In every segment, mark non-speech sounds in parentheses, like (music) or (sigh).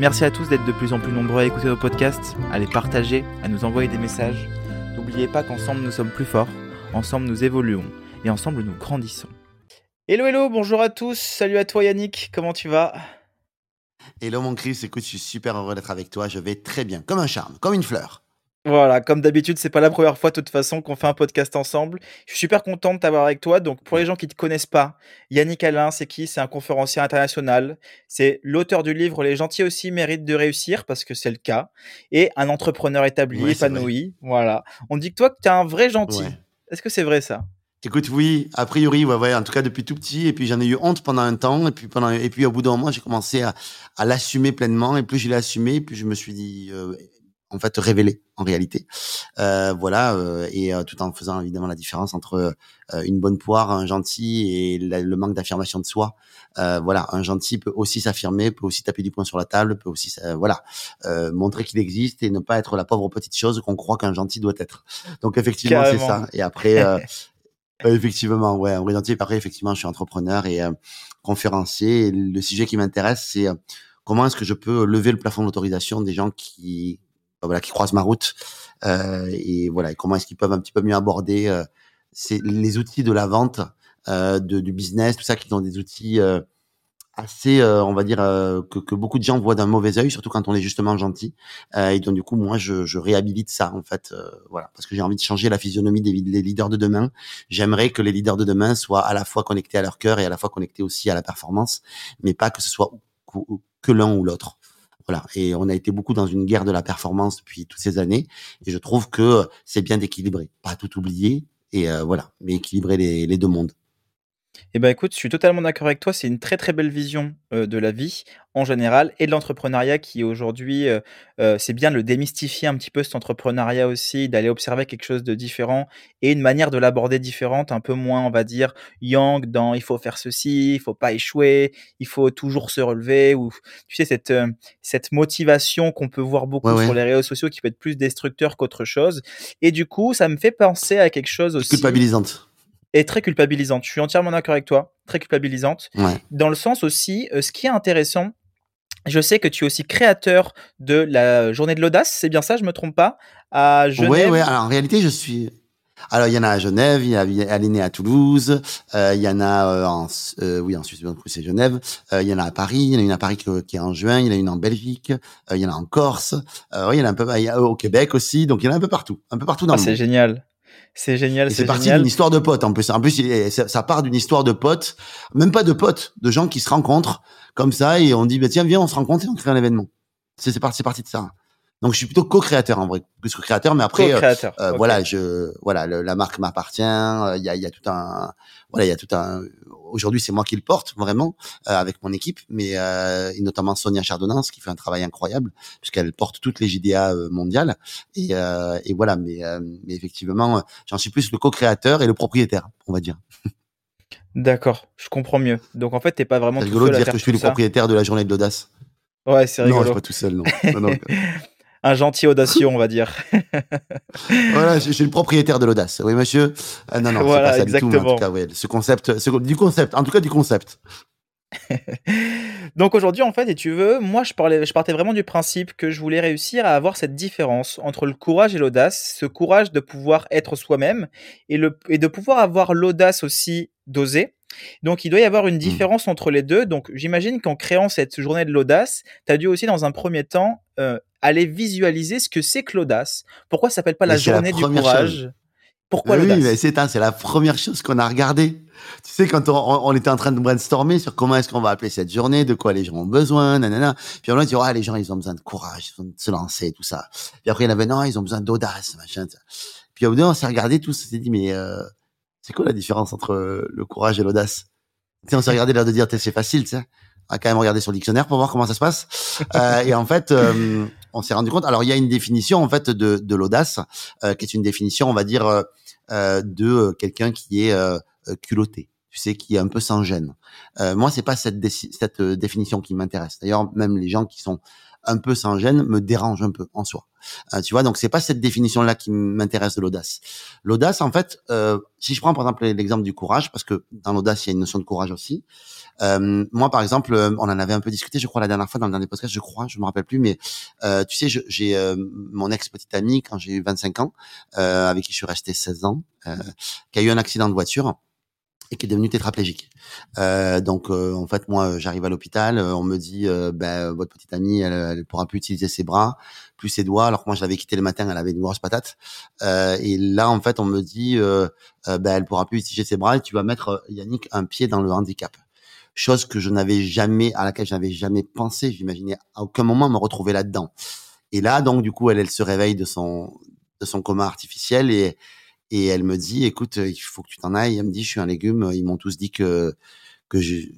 Merci à tous d'être de plus en plus nombreux à écouter nos podcasts, à les partager, à nous envoyer des messages. N'oubliez pas qu'ensemble nous sommes plus forts, ensemble nous évoluons et ensemble nous grandissons. Hello hello, bonjour à tous, salut à toi Yannick, comment tu vas? Hello mon Chris, écoute, je suis super heureux d'être avec toi, je vais très bien, comme un charme, comme une fleur. Voilà, comme d'habitude, c'est pas la première fois de toute façon qu'on fait un podcast ensemble. Je suis super content de t'avoir avec toi. Donc, pour les gens qui te connaissent pas, Yannick Alain, c'est qui? C'est un conférencier international. C'est l'auteur du livre Les gentils aussi méritent de réussir parce que c'est le cas. Et un entrepreneur établi, épanoui. Voilà. On dit que toi, que tu es un vrai gentil. Est-ce que c'est vrai ça? Écoute, oui, a priori, ouais, ouais, en tout cas depuis tout petit. Et puis j'en ai eu honte pendant un temps. Et puis pendant, et puis au bout d'un moment, j'ai commencé à, à l'assumer pleinement. Et plus je l'ai assumé, plus je me suis dit, euh, en fait révéler en réalité. Euh, voilà, euh, et euh, tout en faisant évidemment la différence entre une bonne poire, un gentil et le manque d'affirmation de soi. voilà, un gentil peut aussi s'affirmer, peut aussi taper du poing sur la table, peut aussi voilà montrer qu'il existe et ne pas être la pauvre petite chose qu'on croit qu'un gentil doit être. Donc effectivement c'est ça. Et après. (laughs) effectivement, ouais, un vrai gentil. Après, effectivement, je suis entrepreneur et conférencier. Et le sujet qui m'intéresse, c'est comment est-ce que je peux lever le plafond d'autorisation des gens qui voilà, qui croisent ma route. Euh, et voilà, comment est-ce qu'ils peuvent un petit peu mieux aborder euh, les outils de la vente, euh, de, du business, tout ça, qui sont des outils euh, assez, euh, on va dire, que, que, beaucoup de gens voient d'un mauvais œil, surtout quand on est justement gentil. et donc du coup, moi, je, je réhabilite ça en fait, voilà, parce que j'ai envie de changer la physionomie des, des leaders de demain. J'aimerais que les leaders de demain soient à la fois connectés à leur cœur et à la fois connectés aussi à la performance, mais pas que ce soit que l'un ou l'autre. Voilà. Et on a été beaucoup dans une guerre de la performance depuis toutes ces années. Et je trouve que c'est bien d'équilibrer, pas tout oublier. Et euh, voilà, mais équilibrer les, les deux mondes. Eh ben écoute, je suis totalement d'accord avec toi. C'est une très très belle vision de la vie en général et de l'entrepreneuriat qui aujourd'hui, c'est bien de le démystifier un petit peu cet entrepreneuriat aussi, d'aller observer quelque chose de différent et une manière de l'aborder différente, un peu moins, on va dire, yang dans il faut faire ceci, il faut pas échouer, il faut toujours se relever ou tu sais cette cette motivation qu'on peut voir beaucoup sur les réseaux sociaux qui peut être plus destructeur qu'autre chose. Et du coup, ça me fait penser à quelque chose aussi. Culpabilisante est très culpabilisante. Je suis entièrement d'accord avec toi, très culpabilisante. Dans le sens aussi, euh, ce qui est intéressant, je sais que tu es aussi créateur de la journée de l'audace, c'est bien ça, je me trompe pas, à Genève. Oui, oui. Alors en réalité, je suis. Alors il y en a à Genève, il y a à l'Aîné à Toulouse, euh, il y en a euh, en oui en Suisse, c'est Genève, il y en a à Paris, il y en a une à Paris qui est en juin, il y en a une en Belgique, il y en a en Corse, il y en a un peu au Québec aussi, donc il y en a un peu partout, un peu partout dans ah, le monde. C'est génial. C'est génial. C'est parti d'une histoire de potes. En plus, en plus, ça, part d'une histoire de potes, même pas de potes, de gens qui se rencontrent comme ça et on dit bah tiens viens on se rencontre et on crée un événement. C'est parti, c'est parti de ça. Donc je suis plutôt co-créateur en vrai, plus que créateur, mais après euh, euh, voilà, je voilà, la marque m'appartient. Euh, il y a, y a tout un voilà, il y a tout un. Aujourd'hui, c'est moi qui le porte vraiment avec mon équipe, mais et notamment Sonia Chardonnance qui fait un travail incroyable puisqu'elle porte toutes les JDA mondiales et, et voilà. Mais, mais effectivement, j'en suis plus le co-créateur et le propriétaire, on va dire. D'accord, je comprends mieux. Donc en fait, t'es pas vraiment. C'est rigolo de dire que je suis le propriétaire de la journée de l'audace. Ouais, c'est rigolo. Non, je suis pas tout seul, non. non, non (laughs) un gentil audacieux, on va dire. (laughs) voilà, je, suis le propriétaire de l'audace. Oui, monsieur. Euh, non, non, voilà, pas ça exactement. Du tout, en tout cas, ouais, ce concept, ce, du concept, en tout cas du concept. (laughs) Donc aujourd'hui, en fait, et tu veux, moi, je, parlais, je partais vraiment du principe que je voulais réussir à avoir cette différence entre le courage et l'audace, ce courage de pouvoir être soi-même et, le, et de pouvoir avoir l'audace aussi d'oser. Donc il doit y avoir une mmh. différence entre les deux. Donc j'imagine qu'en créant cette journée de l'audace, tu as dû aussi dans un premier temps euh, aller visualiser ce que c'est que l'audace. Pourquoi ça s'appelle pas la journée du courage Pourquoi l'audace Oui, c'est la première chose qu'on a regardé. Tu sais, quand on, était en train de brainstormer sur comment est-ce qu'on va appeler cette journée, de quoi les gens ont besoin, nanana. Puis on a dit, ah, les gens, ils ont besoin de courage, ils ont de se lancer, tout ça. Puis après, il y en avait, non, ils ont besoin d'audace, machin. Puis au bout d'un on s'est regardé tous, on s'est dit, mais euh, c'est quoi la différence entre le courage et l'audace? Tu sais, on s'est regardé l'air de dire, c'est facile, tu sais. On va quand même regarder sur le dictionnaire pour voir comment ça se passe. euh, et en fait, euh, on s'est rendu compte. Alors il y a une définition en fait de, de l'audace, euh, qui est une définition, on va dire, euh, euh de quelqu'un qui est euh, culotté. Tu sais, qui est un peu sans gêne. moi, c'est pas cette définition qui m'intéresse. D'ailleurs, même les gens qui sont un peu sans gêne me dérange un peu en soi. Euh, tu vois, donc c'est pas cette définition-là qui m'intéresse de l'audace. L'audace, en fait, euh, si je prends par exemple l'exemple du courage, parce que dans l'audace il y a une notion de courage aussi. Euh, moi, par exemple, euh, on en avait un peu discuté, je crois la dernière fois dans le dernier podcast, je crois, je me rappelle plus, mais euh, tu sais, j'ai mon ex petite amie quand j'ai eu 25 ans, avec qui je suis resté 16 ans, qui a eu un accident de voiture et qui est devenu tétraplégique. Euh, donc euh, en fait moi j'arrive à l'hôpital, euh, on me dit euh, ben, votre petite amie elle, elle pourra plus utiliser ses bras, plus ses doigts. Alors que moi je l'avais quitté le matin, elle avait une grosse patate. et là en fait on me dit ben elle pourra plus utiliser ses bras et tu vas mettre Yannick un pied dans le handicap. Chose que je n'avais jamais à laquelle je n'avais jamais pensé. J'imaginais à aucun moment me retrouver là-dedans. Et là donc du coup elle elle se réveille de son de son coma artificiel et et elle me dit, écoute, il faut que tu t'en ailles. Elle me dit, je suis un légume. Ils m'ont tous dit que que je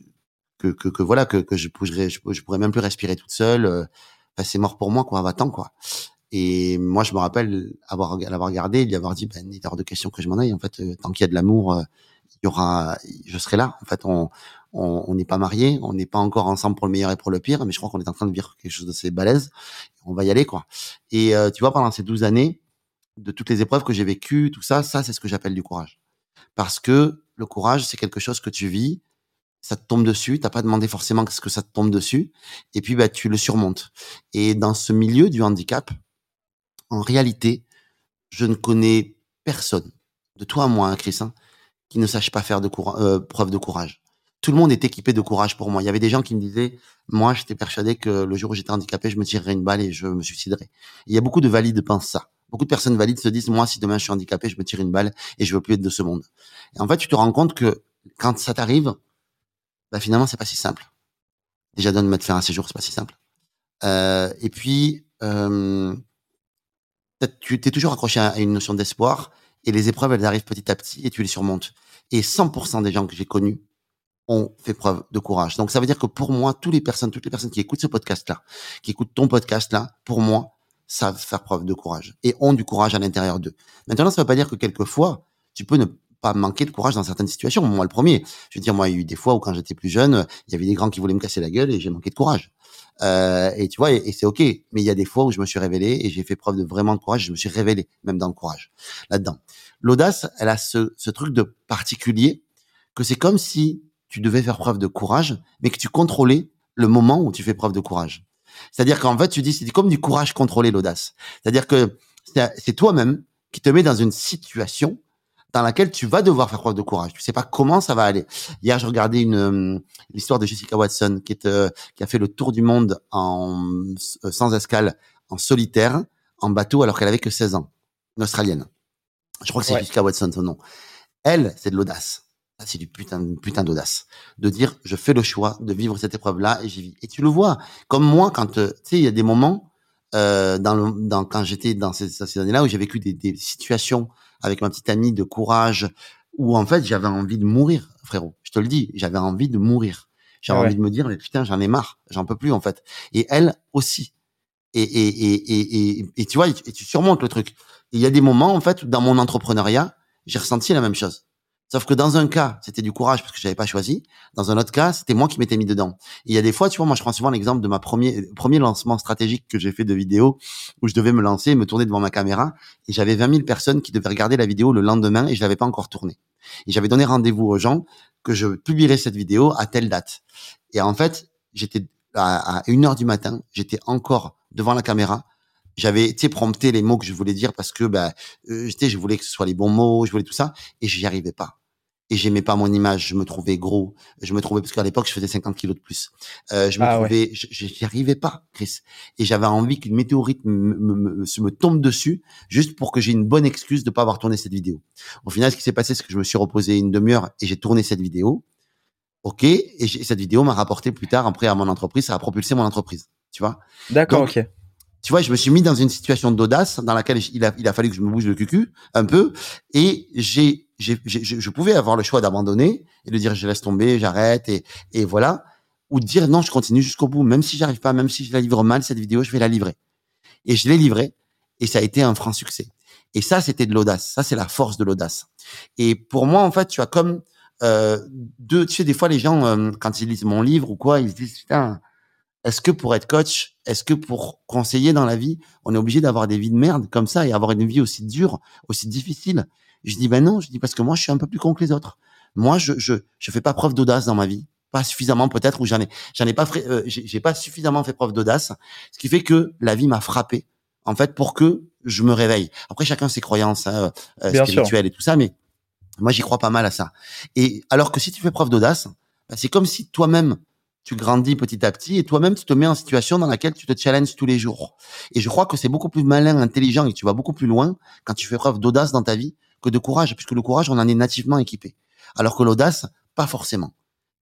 que que, que voilà que que je pourrais je, pourrais même plus respirer toute seule. Enfin, c'est mort pour moi quoi. Va-t'en quoi. Et moi, je me rappelle avoir l'avoir regardé, lui avoir dit, ben, il est hors de question que je m'en aille. En fait, tant qu'il y a de l'amour, il y aura, je serai là. En fait, on on n'est pas mariés, on n'est pas encore ensemble pour le meilleur et pour le pire, mais je crois qu'on est en train de vivre quelque chose de ces balèze. On va y aller quoi. Et tu vois, pendant ces 12 années, de toutes les épreuves que j'ai vécues, tout ça, ça c'est ce que j'appelle du courage. Parce que le courage, c'est quelque chose que tu vis, ça te tombe dessus, t'as pas demandé forcément ce que ça te tombe dessus, et puis bah tu le surmontes. Et dans ce milieu du handicap, en réalité, je ne connais personne, de toi à moi, hein, Chris, hein, qui ne sache pas faire de euh, preuve de courage. Tout le monde est équipé de courage pour moi. Il y avait des gens qui me disaient, moi, j'étais persuadé que le jour où j'étais handicapé, je me tirerais une balle et je me suiciderais. il y a beaucoup de valides pensent ça. Beaucoup de personnes valides se disent, moi, si demain je suis handicapé, je me tire une balle et je veux plus être de ce monde. Et en fait, tu te rends compte que quand ça t'arrive, bah, finalement, c'est pas si simple. Déjà, donne de faire un séjour, c'est pas si simple. Euh, et puis, euh, tu t'es toujours accroché à une notion d'espoir et les épreuves, elles arrivent petit à petit et tu les surmontes. Et 100% des gens que j'ai connus ont fait preuve de courage. Donc, ça veut dire que pour moi, toutes les personnes, toutes les personnes qui écoutent ce podcast-là, qui écoutent ton podcast-là, pour moi, savent faire preuve de courage et ont du courage à l'intérieur d'eux. Maintenant, ça ne veut pas dire que quelquefois, tu peux ne pas manquer de courage dans certaines situations. Moi, le premier. Je veux dire, moi, il y a eu des fois où quand j'étais plus jeune, il y avait des grands qui voulaient me casser la gueule et j'ai manqué de courage. Euh, et tu vois, et, c'est ok. Mais il y a des fois où je me suis révélé et j'ai fait preuve de vraiment de courage. Je me suis révélé même dans le courage là-dedans. L'audace, elle a ce, ce truc de particulier que c'est comme si tu devais faire preuve de courage, mais que tu contrôlais le moment où tu fais preuve de courage. C'est-à-dire qu'en fait, tu dis, c'est comme du courage contrôler l'audace. C'est-à-dire que c'est toi-même qui te mets dans une situation dans laquelle tu vas devoir faire preuve de courage. Tu sais pas comment ça va aller. Hier, je regardais une euh, l'histoire de Jessica Watson qui est euh, qui a fait le tour du monde en euh, sans escale, en solitaire, en bateau, alors qu'elle avait que 16 ans, une australienne. Je crois que c'est Jessica Watson son nom. Elle, c'est de l'audace c'est du putain, putain d'audace. De dire, je fais le choix de vivre cette épreuve-là et j'y vis. Et tu le vois. Comme moi, quand, euh, tu sais, il y a des moments, euh, dans le, dans, quand j'étais dans ces, ces années-là où j'ai vécu des, des, situations avec ma petite amie de courage, où en fait, j'avais envie de mourir, frérot. Je te le dis, j'avais envie de mourir. J'avais envie de me dire, mais putain, j'en ai marre, j'en peux plus, en fait. Et elle aussi. Et, et, et, et, et, tu vois, et tu surmontes le truc. Il y a des moments, en fait, dans mon entrepreneuriat, j'ai ressenti la même chose. Sauf que dans un cas, c'était du courage parce que j'avais pas choisi. Dans un autre cas, c'était moi qui m'étais mis dedans. Et il y a des fois, tu vois, moi, je prends souvent l'exemple de ma premier, premier lancement stratégique que j'ai fait de vidéo où je devais me lancer, me tourner devant ma caméra et j'avais 20 000 personnes qui devaient regarder la vidéo le lendemain et je l'avais pas encore tournée. Et j'avais donné rendez-vous aux gens que je publierais cette vidéo à telle date. Et en fait, j'étais à, une heure du matin, j'étais encore devant la caméra j'avais été prompté les mots que je voulais dire parce que bah euh, je voulais que ce soit les bons mots, je voulais tout ça et j'y arrivais pas. Et j'aimais pas mon image, je me trouvais gros, je me trouvais parce qu'à l'époque je faisais 50 kilos de plus. Euh, je me ah trouvais, j'y arrivais pas, Chris. Et j'avais envie qu'une météorite me, me, me, tombe dessus, juste pour que j'ai une bonne excuse de pas avoir tourné cette vidéo. Au final, ce qui s'est passé, c'est que je me suis reposé une demi-heure et j'ai tourné cette vidéo. Ok, et cette vidéo m'a rapporté plus tard, après à mon entreprise, ça a propulsé mon entreprise. Tu vois? D'accord, ok tu vois, je me suis mis dans une situation d'audace dans laquelle il a, il a fallu que je me bouge le cucu un peu et j'ai, j'ai, je pouvais avoir le choix d'abandonner et de dire je laisse tomber, j'arrête et, et voilà, ou de dire non, je continue jusqu'au bout, même si j'arrive pas, même si je la livre mal cette vidéo, je vais la livrer. Et je l'ai livré et ça a été un franc succès. Et ça, c'était de l'audace. Ça, c'est la force de l'audace. Et pour moi, en fait, tu as comme euh, deux. Tu sais, des fois, les gens, euh, quand ils lisent mon livre ou quoi, ils se disent putain, est-ce que pour être coach, est-ce que pour conseiller dans la vie, on est obligé d'avoir des vies de merde comme ça et avoir une vie aussi dure, aussi difficile? Je dis ben non. Je dis parce que moi, je suis un peu plus con que les autres. Moi, je je je fais pas preuve d'audace dans ma vie pas suffisamment peut-être ou j'en ai j'en ai pas euh, j'ai pas suffisamment fait preuve d'audace ce qui fait que la vie m'a frappé en fait pour que je me réveille. Après, chacun ses croyances hein, euh, spirituelles et tout ça, mais moi, j'y crois pas mal à ça. Et alors que si tu fais preuve d'audace, bah, c'est comme si toi-même, tu grandis petit à petit et toi-même, tu te mets en situation dans laquelle tu te challenges tous les jours. Et je crois que c'est beaucoup plus malin, intelligent et tu vas beaucoup plus loin quand tu fais preuve d'audace dans ta vie que de courage, puisque le courage, on en est nativement équipé. Alors que l'audace, pas forcément.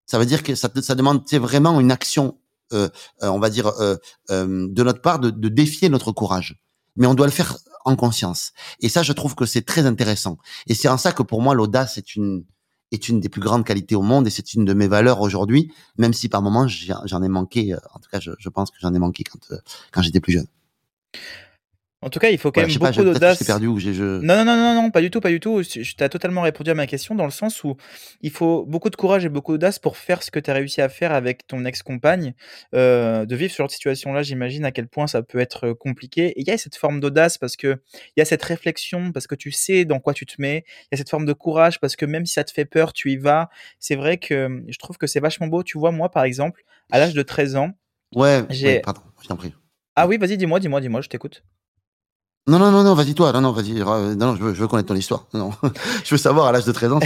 Ça veut dire que ça, ça demande vraiment une action, euh, euh, on va dire, euh, euh, de notre part de, de défier notre courage mais on doit le faire en conscience. Et ça, je trouve que c'est très intéressant. Et c'est en ça que pour moi, l'audace est une est une des plus grandes qualités au monde et c'est une de mes valeurs aujourd'hui, même si par moments j'en ai manqué. Euh, en tout cas, je, pense que j'en ai manqué quand euh, quand j'étais plus jeune. En tout cas, il faut quand même beaucoup d'audace. perdu ou j'ai je... Non, non, non, non, pas du tout, pas du tout. Tu as totalement répondu à ma question dans le sens où il faut beaucoup de courage et beaucoup d'audace pour faire ce que tu as réussi à faire avec ton ex-compagne. Euh, de vivre sur cette situation-là, j'imagine à quel point ça peut être euh, compliqué. Et il y a cette forme d'audace parce que il y a cette réflexion, parce que tu sais dans quoi tu te mets. Il y a cette forme de courage parce que même si ça te fait peur, tu y vas. C'est vrai que je trouve que c'est vachement beau. Tu vois, moi, par exemple, à l'âge de 13 ans. Ouais, ouais pardon, je t'en prie. Ah oui, vas-y, dis-moi, dis-moi, dis-moi, je t'écoute. Non, non, non, non, vas-y toi. Non, non, vas-y. Non, non, je veux, je veux connaître ton histoire. Non, (laughs) je veux savoir à l'âge de 13 ans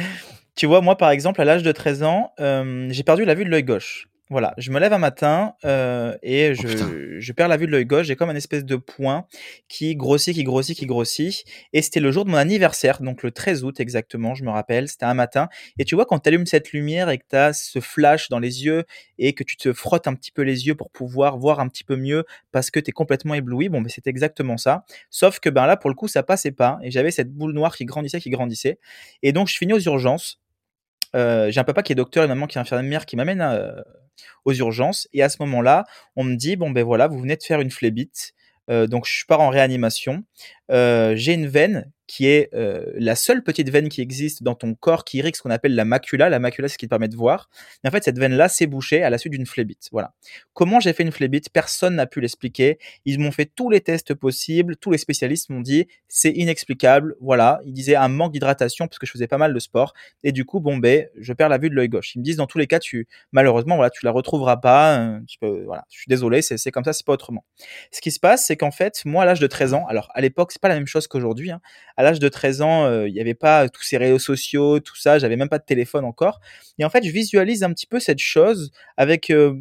(laughs) tu vois, moi, par exemple, à l'âge de 13 ans, euh, j'ai perdu la vue de l'œil gauche. Voilà, je me lève un matin euh, et oh, je, je, perds la vue de l'œil gauche. J'ai comme un espèce de point qui grossit, qui grossit, qui grossit. Et c'était le jour de mon anniversaire, donc le 13 août exactement, je me rappelle. C'était un matin. Et tu vois, quand tu allumes cette lumière et que tu as ce flash dans les yeux et que tu te frottes un petit peu les yeux pour pouvoir voir un petit peu mieux parce que tu es complètement ébloui, bon, mais c'était exactement ça. Sauf que ben là, pour le coup, ça passait pas. Et j'avais cette boule noire qui grandissait, qui grandissait. Et donc, je finis aux urgences. Euh, j'ai un papa qui est docteur et une maman qui est infirmière qui m'amène à aux urgences. Et à ce moment-là, on me dit bon ben voilà, vous venez de faire une phlébite. Euh, donc je pars en réanimation. Euh, j'ai une veine qui est euh, la seule petite veine qui existe dans ton corps qui irrigue ce qu'on appelle la macula. La macula, c'est ce qui te permet de voir. En fait, cette veine-là s'est bouchée à la suite d'une phlébite. Voilà. Comment j'ai fait une phlébite? Personne n'a pu l'expliquer. Ils m'ont fait tous les tests possibles. Tous les spécialistes m'ont dit c'est inexplicable. Voilà. Ils disaient un manque d'hydratation parce que je faisais pas mal de sport. Et du coup, bon, ben, je perds la vue de l'œil gauche. Ils me disent dans tous les cas, tu malheureusement, voilà, tu la retrouveras pas. Euh, peux, voilà. Je suis désolé, c'est comme ça, c'est pas autrement. Ce qui se passe, c'est qu'en fait, moi, à l'âge de 13 ans, alors à l'époque, c'est pas la même chose qu'aujourd'hui. Hein, l'âge de 13 ans, euh, il n'y avait pas tous ces réseaux sociaux, tout ça, j'avais même pas de téléphone encore. Et en fait, je visualise un petit peu cette chose avec euh,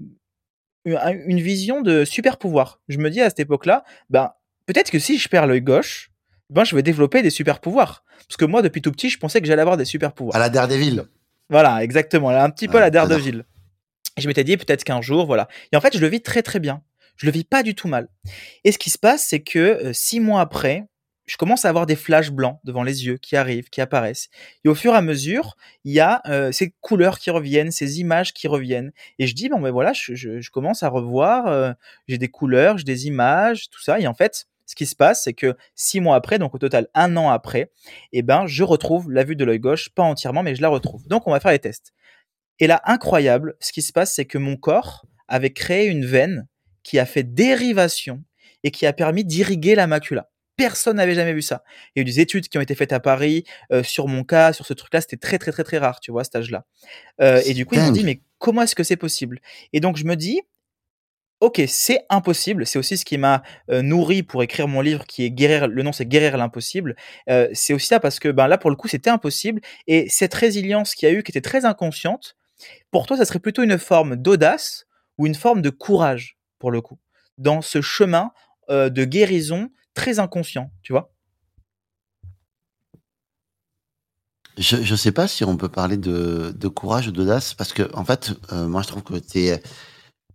une vision de super pouvoir. Je me dis à cette époque-là, ben, peut-être que si je perds l'œil gauche, ben, je vais développer des super pouvoirs. Parce que moi, depuis tout petit, je pensais que j'allais avoir des super pouvoirs. À la Daredevil. Voilà, exactement. Un petit peu à la Daredevil. Je m'étais dit peut-être qu'un jour, voilà. Et en fait, je le vis très très bien. Je le vis pas du tout mal. Et ce qui se passe, c'est que euh, six mois après, je commence à avoir des flashs blancs devant les yeux qui arrivent, qui apparaissent. Et au fur et à mesure, il y a euh, ces couleurs qui reviennent, ces images qui reviennent. Et je dis, bon ben voilà, je, commence à revoir, euh, j'ai des couleurs, j'ai des images, tout ça. Et en fait, ce qui se passe, c'est que six mois après, donc au total un an après, eh ben, je retrouve la vue de l'œil gauche, pas entièrement, mais je la retrouve. Donc on va faire les tests. Et là, incroyable, ce qui se passe, c'est que mon corps avait créé une veine qui a fait dérivation et qui a permis d'irriguer la macula. Personne n'avait jamais vu ça. Il y a eu des études qui ont été faites à Paris euh, sur mon cas, sur ce truc-là. C'était très, très, très, très rare, tu vois, à cet âge-là. Euh, et du coup, ils m'ont dit, mais comment est-ce que c'est possible? Et donc, je me dis, ok, c'est impossible. C'est aussi ce qui m'a euh, nourri pour écrire mon livre qui est guérir. Le nom, c'est guérir l'impossible. c'est aussi ça parce que ben là, pour le coup, c'était impossible. Et cette résilience qu'il y a eu, qui était très inconsciente, pour toi, ça serait plutôt une forme d'audace ou une forme de courage, pour le coup, dans ce chemin de guérison très inconscient, tu vois. Je ne sais pas si on peut parler de, de courage ou d'audace, parce que en fait, euh, moi je trouve que es,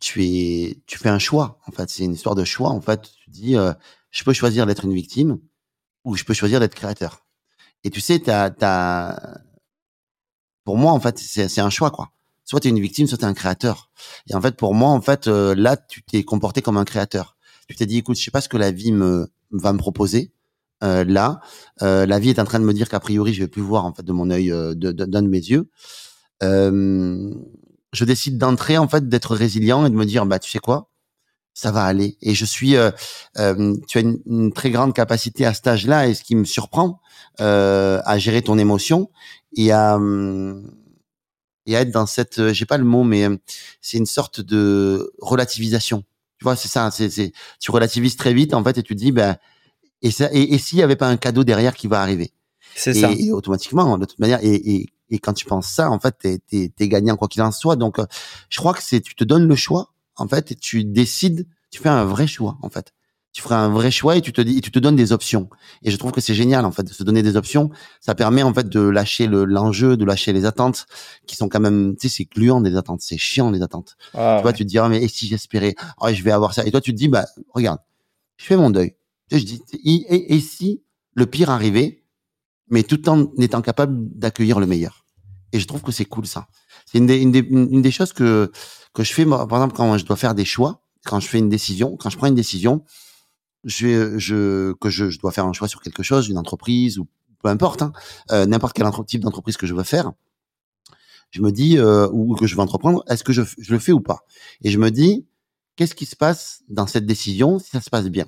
tu es, tu fais un choix. En fait, c'est une histoire de choix. En fait, tu dis, euh, je peux choisir d'être une victime ou je peux choisir d'être créateur. Et tu sais, t'as, as... pour moi, en fait, c'est un choix, quoi. Soit tu es une victime, soit tu es un créateur. Et en fait, pour moi, en fait, euh, là, tu t'es comporté comme un créateur Tu t'es dit, écoute, je sais pas ce que la vie me va me proposer. Euh, là, euh, la vie est en train de me dire qu'a priori, je vais plus voir en fait de mon œil, euh, d'un de, mes yeux. Euh, je décide d'entrer en fait, d'être résilient et de me dire, bah tu sais quoi, ça va aller. Et je suis, euh, euh, tu as une, très grande capacité à cet âge-là, et ce qui me surprend, à gérer ton émotion et à et à être dans cette, j'ai pas le mot, mais c'est une sorte de relativisation. Tu vois, c'est ça. C'est, c'est, tu relativises très vite en fait, et tu te dis, ben, et ça, et, et s'il y avait pas un cadeau derrière qui va arriver? C'est ça. et automatiquement, de toute manière, et, et, et quand tu penses ça, en fait, t'es, t'es, t'es gagnant quoi qu'il en soit. Donc, euh, je crois que c'est, tu te donnes le choix, en fait, et tu décides, tu fais un vrai choix, en fait. Tu feras un vrai choix et tu te dis, et tu te donnes des options. Et je trouve que c'est génial, en fait, de se donner des options. Ça permet, en fait, de lâcher le, l'enjeu, de lâcher les attentes qui sont quand même, tu sais, c'est gluant des attentes, c'est chiant les attentes. Ah, Tu vois, ouais. tu te dis, ah, mais et si j'espérais, ah, je vais avoir ça. Et toi, tu te dis, bah, regarde, je fais mon deuil. Tu sais, je dis, et, et- et si le pire arrivait, mais tout en étant capable d'accueillir le meilleur? Et je trouve que c'est cool, ça. C'est une des, une des, une des choses que, que je fais, moi, par exemple, quand je dois faire des choix, quand je fais une décision, quand je prends une décision, je, je, que je, je dois faire un choix sur quelque chose, une entreprise ou peu importe, hein, euh, n'importe quel type d'entreprise que je veux faire, je me dis, euh, ou que je veux entreprendre, est-ce que je, je le fais ou pas? Et je me dis, qu'est-ce qui se passe dans cette décision si ça se passe bien?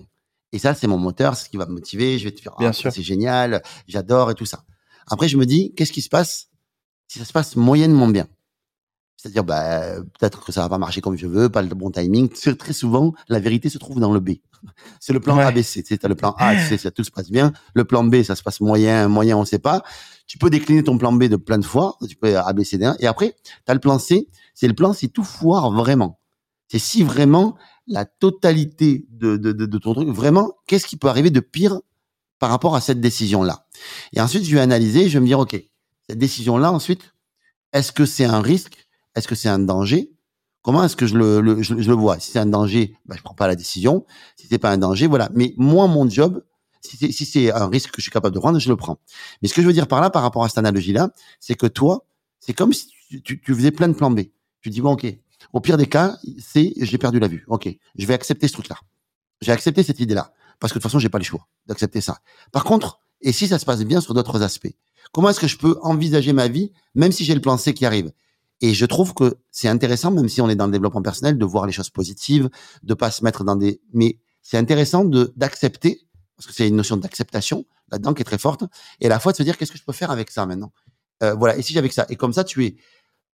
Et ça, c'est mon moteur, c'est ce qui va me motiver. Je vais te faire, Bien ah, sûr. c'est génial, j'adore et tout ça. Après, je me dis, qu'est-ce qui se passe si ça se passe moyennement bien? C'est-à-dire, bah, peut-être que ça va pas marcher comme je veux, pas le bon timing. Très souvent, la vérité se trouve dans le B. (laughs) C'est le plan Ouais. ABC. Tu as le plan (clears throat) A, tu sais, tout se passe bien. Le plan B, ça se passe moyen, moyen, on sait pas. Tu peux décliner ton plan B de plein de fois. Tu peux A, B, C, D, 1. Et après, tu as le plan C. C'est le plan si tout foire vraiment. C'est si vraiment la totalité de, de, de, de ton truc, vraiment, qu'est-ce qui peut arriver de pire par rapport à cette décision-là? Et ensuite, je vais analyser, je vais me dire, OK, cette décision-là, ensuite, est-ce que c'est un risque Est-ce que c'est un danger? Comment est-ce que je le, je, le vois? Si c'est un danger, bah, je prends pas la décision. Si c'est pas un danger, voilà. Mais moi, mon job, si c'est si c'est un risque que je suis capable de prendre, je le prends. Mais ce que je veux dire par là, par rapport à cette analogie-là, c'est que toi, c'est comme si tu, tu, tu faisais plein de plans B. Tu dis, bon, OK, au pire des cas, c'est j'ai perdu la vue. OK, je vais accepter ce truc-là. J'ai accepté cette idée-là. Parce que de toute façon, j'ai pas le choix d'accepter ça. Par contre, et si ça se passe bien sur d'autres aspects Comment est-ce que je peux envisager ma vie, même si j'ai le plan C qui arrive? Et je trouve que c'est intéressant, même si on est dans le développement personnel, de voir les choses positives, de pas se mettre dans des. Mais c'est intéressant de d'accepter, parce que c'est une notion d'acceptation là-dedans qui est très forte, et à la fois de se dire qu'est-ce que je peux faire avec ça maintenant? Euh, voilà. Et si j'ai avec ça, et comme ça, tu es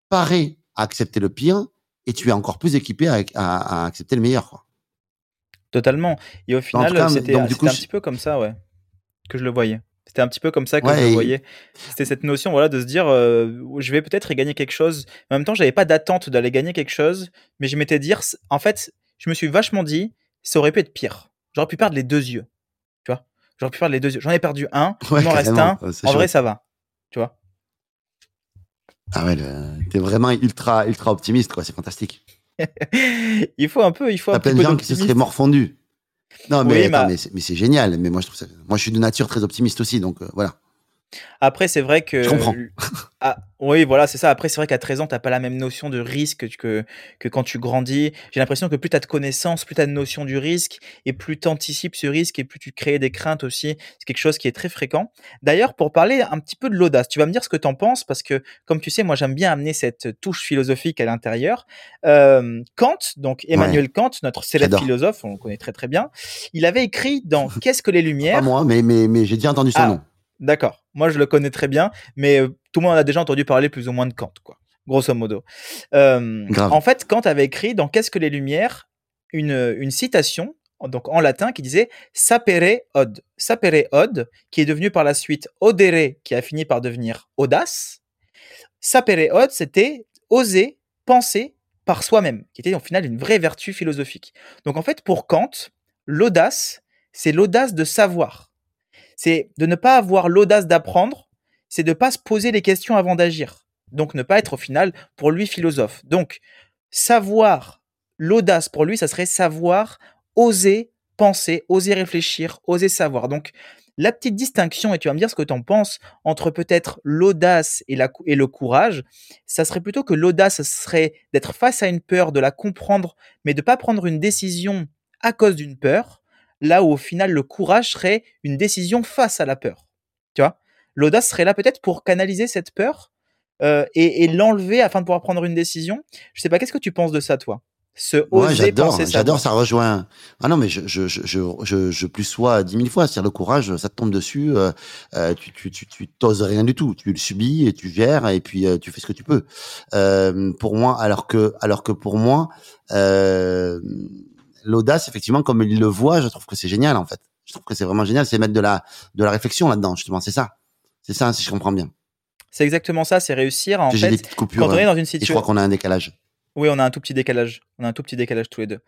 paré à accepter le pire, et tu es encore plus équipé à, à- à accepter le meilleur. Quoi. Totalement. Et au final, c'était un je- petit peu comme ça, ouais, que je le voyais. C'était un petit peu comme ça que Ouais, je le et- voyais. C'était cette notion, voilà, de se dire, euh, je vais peut-être y gagner quelque chose. En même temps, j'avais pas d'attente d'aller gagner quelque chose, mais je m'étais dit, en fait, je me suis vachement dit, ça aurait pu être pire. J'aurais pu perdre les deux yeux, tu vois. J'aurais pu perdre les deux yeux. J'en ai perdu un, (laughs) Ouais, il m'en reste un. En vrai, ça va, tu vois. Ah ouais, le- t'es vraiment ultra, ultra optimiste, quoi. C'est fantastique. (laughs) il faut un peu, il faut T'as plein de gens qui se seraient morfondus. Non, mais, Oui, attends, mais c'est génial. Mais moi, je trouve ça. Moi, je suis de nature très optimiste aussi, donc euh, voilà. Après, c'est vrai que. Je comprends. Ah, oui, voilà, c'est ça. Après, c'est vrai qu'à 13 ans, t'as pas la même notion de risque que, que quand tu grandis. J'ai l'impression que plus tu as de connaissances, plus tu as de notion du risque, et plus tu anticipes ce risque, et plus tu crées des craintes aussi. C'est quelque chose qui est très fréquent. D'ailleurs, pour parler un petit peu de l'audace, tu vas me dire ce que tu en penses, parce que, comme tu sais, moi, j'aime bien amener cette touche philosophique à l'intérieur. Euh, Kant, donc Emmanuel Kant, notre célèbre philosophe, on le connaît très très bien, il avait écrit dans (laughs) Qu'est-ce que les Pas Lumières moi, mais, mais, mais j'ai déjà entendu son Ah. nom. D'accord. Moi, je le connais très bien, mais euh, tout le monde a déjà entendu parler plus ou moins de Kant, quoi. Grosso modo. Euh, en fait, Kant avait écrit dans Qu'est-ce que les Lumières une, une citation, donc en latin, qui disait sapere od. Sapere od, qui est devenu par la suite odere, qui a fini par devenir audace. Sapere od, c'était oser penser par soi-même, qui était au final une vraie vertu philosophique. Donc en fait, pour Kant, l'audace, c'est l'audace de savoir c'est de ne pas avoir l'audace d'apprendre, c'est de ne pas se poser les questions avant d'agir. Donc ne pas être au final pour lui philosophe. Donc savoir, l'audace pour lui, ça serait savoir, oser penser, oser réfléchir, oser savoir. Donc la petite distinction, et tu vas me dire ce que tu en penses, entre peut-être l'audace et, le courage, ça serait plutôt que l'audace, serait d'être face à une peur, de la comprendre, mais de ne pas prendre une décision à cause d'une peur, là où au final le courage serait une décision face à la peur. Tu vois? L'audace serait là peut-être pour canaliser cette peur euh, et, l'enlever afin de pouvoir prendre une décision. Je sais pas, qu'est-ce que tu penses de ça, toi? Ce oser j'adore, J'adore, ça rejoint. Ah non, mais je, je, je, je, je plus sois dix mille fois. C'est-à-dire le courage, ça te tombe dessus. Euh, euh, tu, tu, tu, tu t'oses rien du tout. Tu le subis et tu gères et puis tu fais ce que tu peux. pour moi, alors que, alors que pour moi, l'audace, effectivement, comme il le voit, je trouve que c'est génial en fait. Je trouve que c'est vraiment génial, c'est mettre de la de la réflexion là-dedans. Justement, c'est ça. C'est ça, si je comprends bien. C'est exactement ça, c'est réussir en fait quand on est dans une situation. Je crois qu'on a un décalage. Oui, on a un tout petit décalage. On a un tout petit décalage tous les deux.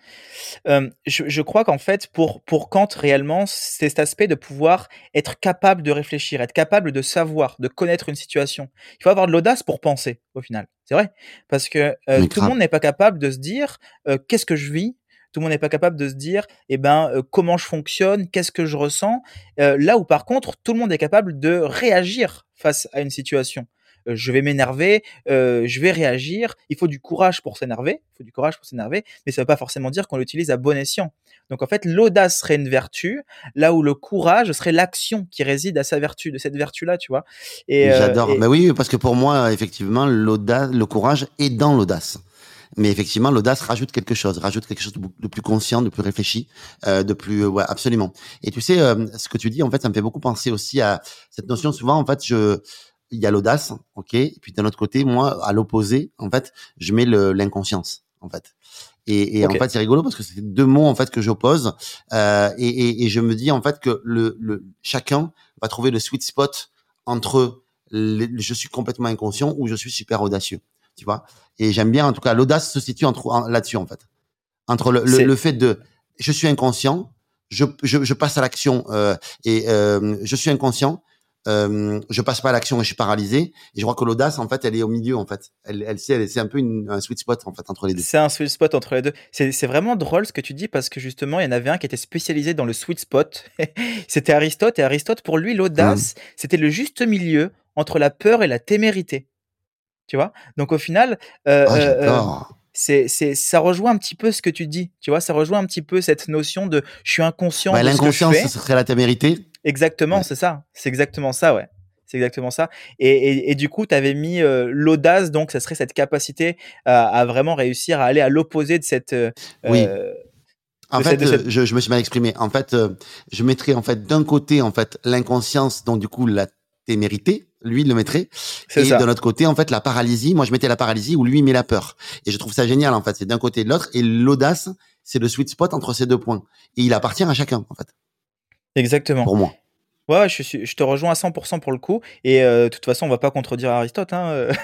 Euh, je, crois qu'en fait, pour, pour Kant, réellement, c'est cet aspect de pouvoir être capable de réfléchir, être capable de savoir, de connaître une situation. Il faut avoir de l'audace pour penser, au final. C'est vrai. Parce que euh, tout le monde n'est pas capable de se dire euh, qu'est-ce que je vis, tout le monde n'est pas capable de se dire, eh ben, euh, comment je fonctionne, qu'est-ce que je ressens. Euh, là où par contre, tout le monde est capable de réagir face à une situation. Euh, je vais m'énerver, je vais réagir. Il faut du courage pour s'énerver. Il faut du courage pour s'énerver, mais ça ne veut pas forcément dire qu'on l'utilise à bon escient. Donc en fait, l'audace serait une vertu, là où le courage serait l'action qui réside à sa vertu, de cette vertu-là, tu vois. Et j'adore. Mais oui, parce que pour moi, effectivement, l'audace, le courage est dans l'audace. Mais effectivement, l'audace rajoute quelque chose, rajoute quelque chose de plus conscient, de plus réfléchi, euh, de plus, ouais, absolument. Et tu sais, euh, ce que tu dis, en fait, ça me fait beaucoup penser aussi à cette notion. Souvent, en fait, je, il y a l'audace, ok. Et puis d'un autre côté, moi, à l'opposé, en fait, je mets l'inconscience, en fait. Et, et en fait, c'est rigolo parce que c'est deux mots en fait que j'oppose. Euh, et, et, et, je me dis en fait que le, le, chacun va trouver le sweet spot entre je suis complètement inconscient ou je suis super audacieux tu vois. Et j'aime bien, en tout cas, l'audace se situe entre là-dessus, en fait. Entre le, le, fait de, je suis inconscient, je, je, je passe à l'action euh, et euh, je suis inconscient, euh, je passe pas à l'action et je suis paralysé. Et je crois que l'audace, en fait, elle est au milieu, en fait. Elle, elle, c'est un peu une, un sweet spot, en fait, entre les deux. C'est un sweet spot entre les deux. C'est vraiment drôle ce que tu dis parce que justement, il y en avait un qui était spécialisé dans le sweet spot. (laughs) c'était Aristote. Et Aristote, pour lui, l'audace, mmh. c'était le juste milieu entre la peur et la témérité tu vois? Donc au final, euh, ah, euh, euh, c'est, c'est, ça rejoint un petit peu ce que tu dis, tu vois, ça rejoint un petit peu cette notion de je suis inconscient. Bah, l'inconscience, ce serait la témérité. Exactement, c'est ça, c'est exactement ça, ouais. C'est exactement ça. Et, et, du coup, tu avais mis l'audace, donc ça serait cette capacité à, vraiment réussir à aller à l'opposé de cette. oui. En fait, je, je, me suis mal exprimé. En fait, je mettrais en fait d'un côté en fait l'inconscience, donc du coup la témérité, lui il le mettrait. Et de l'autre côté, en fait, la paralysie, moi je mettais la paralysie où lui il met la peur. Et je trouve ça génial, en fait. C'est d'un côté et de l'autre. Et l'audace, c'est le sweet spot entre ces deux points. Et il appartient à chacun, en fait. Exactement. Pour moi. Ouais, je, suis, je te rejoins à 100% pour le coup. Et euh, de toute façon, on va pas contredire Aristote. Hein. (laughs)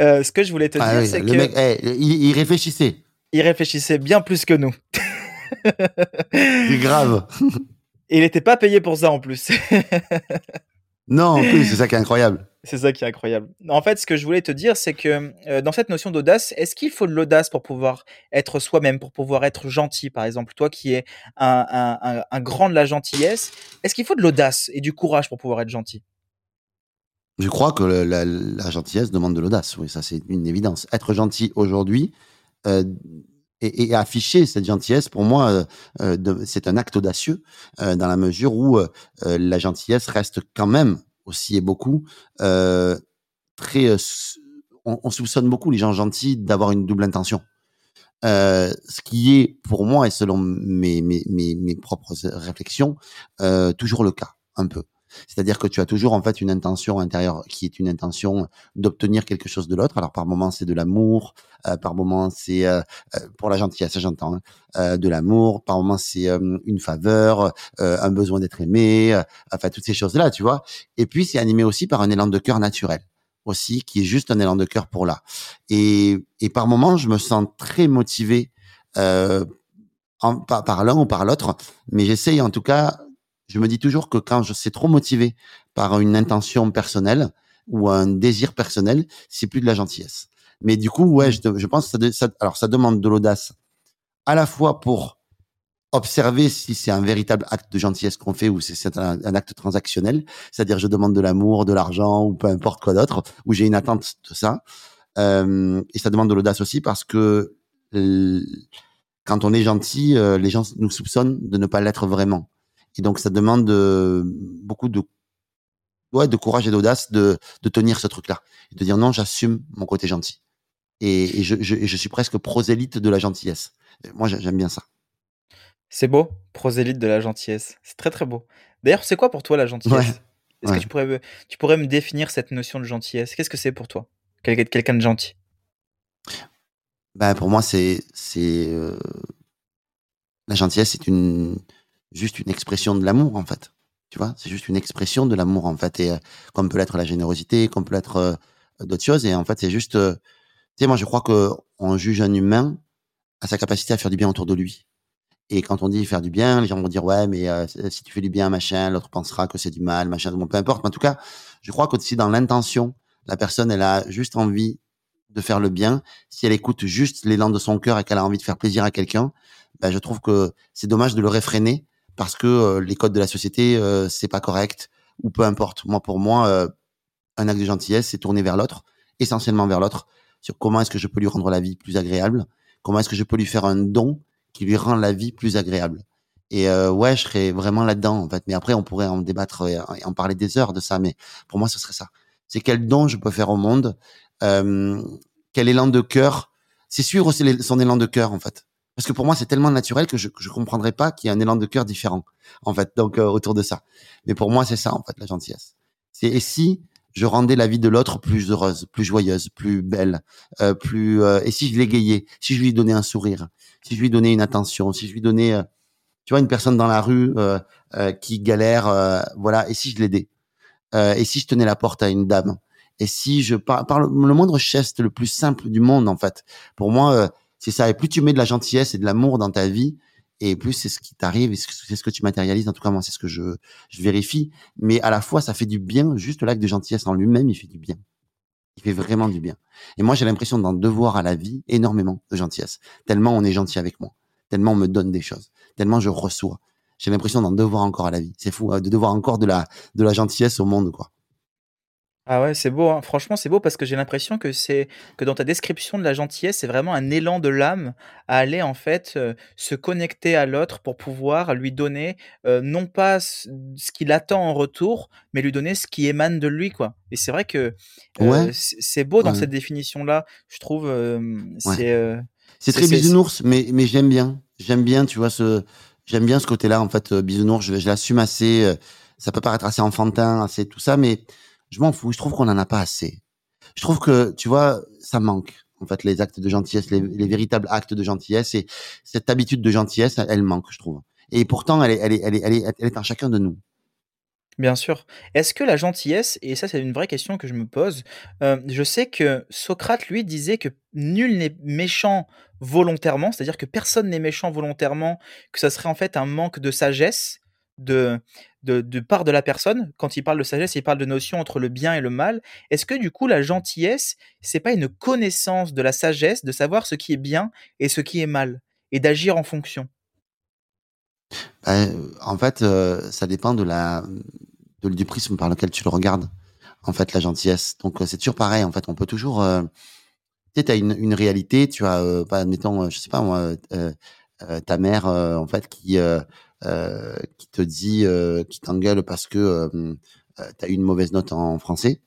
Euh, ce que je voulais te ah dire, c'est que. Mec, eh, il, il réfléchissait. Il réfléchissait bien plus que nous. c'est grave. Et (laughs) il n'était pas payé pour ça en plus. (laughs) Non, en plus, c'est ça qui est incroyable. (laughs) C'est ça qui est incroyable. En fait, ce que je voulais te dire, c'est que euh, dans cette notion d'audace, est-ce qu'il faut de l'audace pour pouvoir être soi-même, pour pouvoir être gentil, par exemple? Toi qui es un, grand de la gentillesse, est-ce qu'il faut de l'audace et du courage pour pouvoir être gentil? Je crois que la, gentillesse demande de l'audace, oui, ça c'est une évidence. Être gentil aujourd'hui euh, et, afficher cette gentillesse, pour moi, euh, c'est un acte audacieux dans la mesure où la gentillesse reste quand même aussi et beaucoup, euh, très, euh, on, soupçonne beaucoup les gens gentils d'avoir une double intention. Euh, ce qui est pour moi et selon mes, mes, mes, mes propres réflexions euh, toujours le cas un peu c'est-à-dire que tu as toujours en fait une intention intérieure qui est une intention d'obtenir quelque chose de l'autre. Alors par moment c'est de l'amour, euh, par moment c'est euh, euh, pour la gentillesse, j'entends, hein, de l'amour. Par moment c'est une faveur, un besoin d'être aimé, enfin toutes ces choses-là, tu vois. Et puis c'est animé aussi par un élan de cœur naturel aussi, qui est juste un élan de cœur pour là. Et, et par moment je me sens très motivé. En, par, par l'un ou par l'autre, mais j'essaye en tout cas je me dis toujours que quand je suis trop motivé par une intention personnelle ou un désir personnel, c'est plus de la gentillesse. Mais du coup, ouais, je, je pense que ça, alors ça demande de l'audace à la fois pour observer si c'est un véritable acte de gentillesse qu'on fait ou si c'est un, acte transactionnel, c'est-à-dire je demande de l'amour, de l'argent ou peu importe quoi d'autre, ou j'ai une attente de ça. Euh, et ça demande de l'audace aussi parce que quand quand on est gentil, euh, les gens nous soupçonnent de ne pas l'être vraiment. Et donc, ça demande euh, beaucoup de, ouais, de courage et d'audace de, de tenir ce truc-là. Et de dire non, j'assume mon côté gentil. Et, et je, je, je, suis presque prosélyte de la gentillesse. Moi, j'aime bien ça. C'est beau, prosélyte de la gentillesse. C'est très très beau. D'ailleurs, c'est quoi pour toi la gentillesse? Est-ce que tu pourrais, tu pourrais me définir cette notion de gentillesse? Qu'est-ce que c'est pour toi? Quelqu'un de gentil? Ben, Pour moi, c'est. c'est euh... La gentillesse, c'est une, juste une expression de l'amour, en fait. Tu vois, c'est juste une expression de l'amour, en fait. Et euh, comme peut l'être la générosité, comme peut l'être euh, d'autres choses. Et en fait, c'est juste. Euh, tu sais, moi, je crois qu'on juge un humain à sa capacité à faire du bien autour de lui. Et quand on dit faire du bien, les gens vont dire ouais, mais si tu fais du bien, machin, l'autre pensera que c'est du mal, machin. Bon, peu importe. Mais en tout cas, je crois que si dans l'intention, la personne, elle a juste envie de faire le bien, si elle écoute juste l'élan de son cœur et qu'elle a envie de faire plaisir à quelqu'un, ben, je trouve que c'est dommage de le réfréner parce que euh, les codes de la société, euh, c'est pas correct ou peu importe. Moi, pour moi, euh, un acte de gentillesse, c'est tourner vers l'autre, essentiellement vers l'autre, sur comment est-ce que je peux lui rendre la vie plus agréable, comment est-ce que je peux lui faire un don qui lui rend la vie plus agréable. Et ouais, je serais vraiment là-dedans en fait. Mais après, on pourrait en débattre et en parler des heures de ça. Mais pour moi, ce serait ça. C'est quel don je peux faire au monde euh, quel élan de cœur. C'est suivre son élan de cœur en fait. Parce que pour moi, c'est tellement naturel que je ne comprendrais pas qu'il y ait un élan de cœur différent, en fait, donc euh, autour de ça. Mais pour moi, c'est ça, en fait, la gentillesse. C'est et si je rendais la vie de l'autre plus heureuse, plus joyeuse, plus belle, euh, plus euh, et si je l'égayais, si je lui donnais un sourire, si je lui donnais une attention, si je lui donnais, euh, tu vois, une personne dans la rue qui galère, voilà, et si je l'aidais, et si je tenais la porte à une dame, et si je parle, par le, moindre geste le plus simple du monde, en fait, pour moi, euh, c'est ça. Et plus tu mets de la gentillesse et de l'amour dans ta vie, et plus c'est ce qui t'arrive, et c'est ce que tu matérialises. En tout cas, moi, c'est ce que je, je vérifie. Mais à la fois, ça fait du bien. Juste l'acte de gentillesse en lui-même, il fait du bien. Il fait vraiment du bien. Et moi, j'ai l'impression d'en devoir à la vie énormément de gentillesse. Tellement on est gentil avec moi. Tellement on me donne des choses. Tellement je reçois. J'ai l'impression d'en devoir encore à la vie. C'est fou, hein, de devoir encore de la, de la gentillesse au monde, quoi. Ah ouais, c'est beau, hein. Franchement, c'est beau parce que j'ai l'impression que c'est que dans ta description de la gentillesse, c'est vraiment un élan de l'âme à aller en fait, euh, se connecter à l'autre pour pouvoir lui donner, euh, non pas ce qu'il attend en retour, mais lui donner ce qui émane de lui, quoi. Et c'est vrai que, euh, c'est beau dans cette définition-là, je trouve, c'est, C'est très bisounours, mais mais j'aime bien. J'aime bien, tu vois, ce j'aime bien ce côté-là, en fait, bisounours, je je l'assume assez, ça peut paraître assez enfantin, assez tout ça, mais je m'en fous. Je trouve qu'on en a pas assez. Je trouve que, tu vois, ça manque. En fait, les actes de gentillesse, les, véritables actes de gentillesse et cette habitude de gentillesse, elle manque, je trouve. Et pourtant, elle est, elle elle est en chacun de nous. Bien sûr. Est-ce que la gentillesse, et ça c'est une vraie question que je me pose, euh, je sais que Socrate, lui, disait que nul n'est méchant volontairement, c'est-à-dire que personne n'est méchant volontairement, que ça serait en fait un manque de sagesse, de, de, part de la personne. Quand il parle de sagesse, il parle de notion entre le bien et le mal. Est-ce que du coup, la gentillesse, c'est pas une connaissance de la sagesse, de savoir ce qui est bien et ce qui est mal, et d'agir en fonction? Bah, En fait, euh, ça dépend de la, du prisme par lequel tu le regardes. En fait, la gentillesse. Donc, euh, c'est toujours pareil. En fait, on peut toujours. Euh, tu as une, une réalité. Tu as, pas, admettons, je sais pas ta mère, en fait, qui euh, qui te dit, euh, qui t'engueule parce que euh, tu as eu une mauvaise note en, français.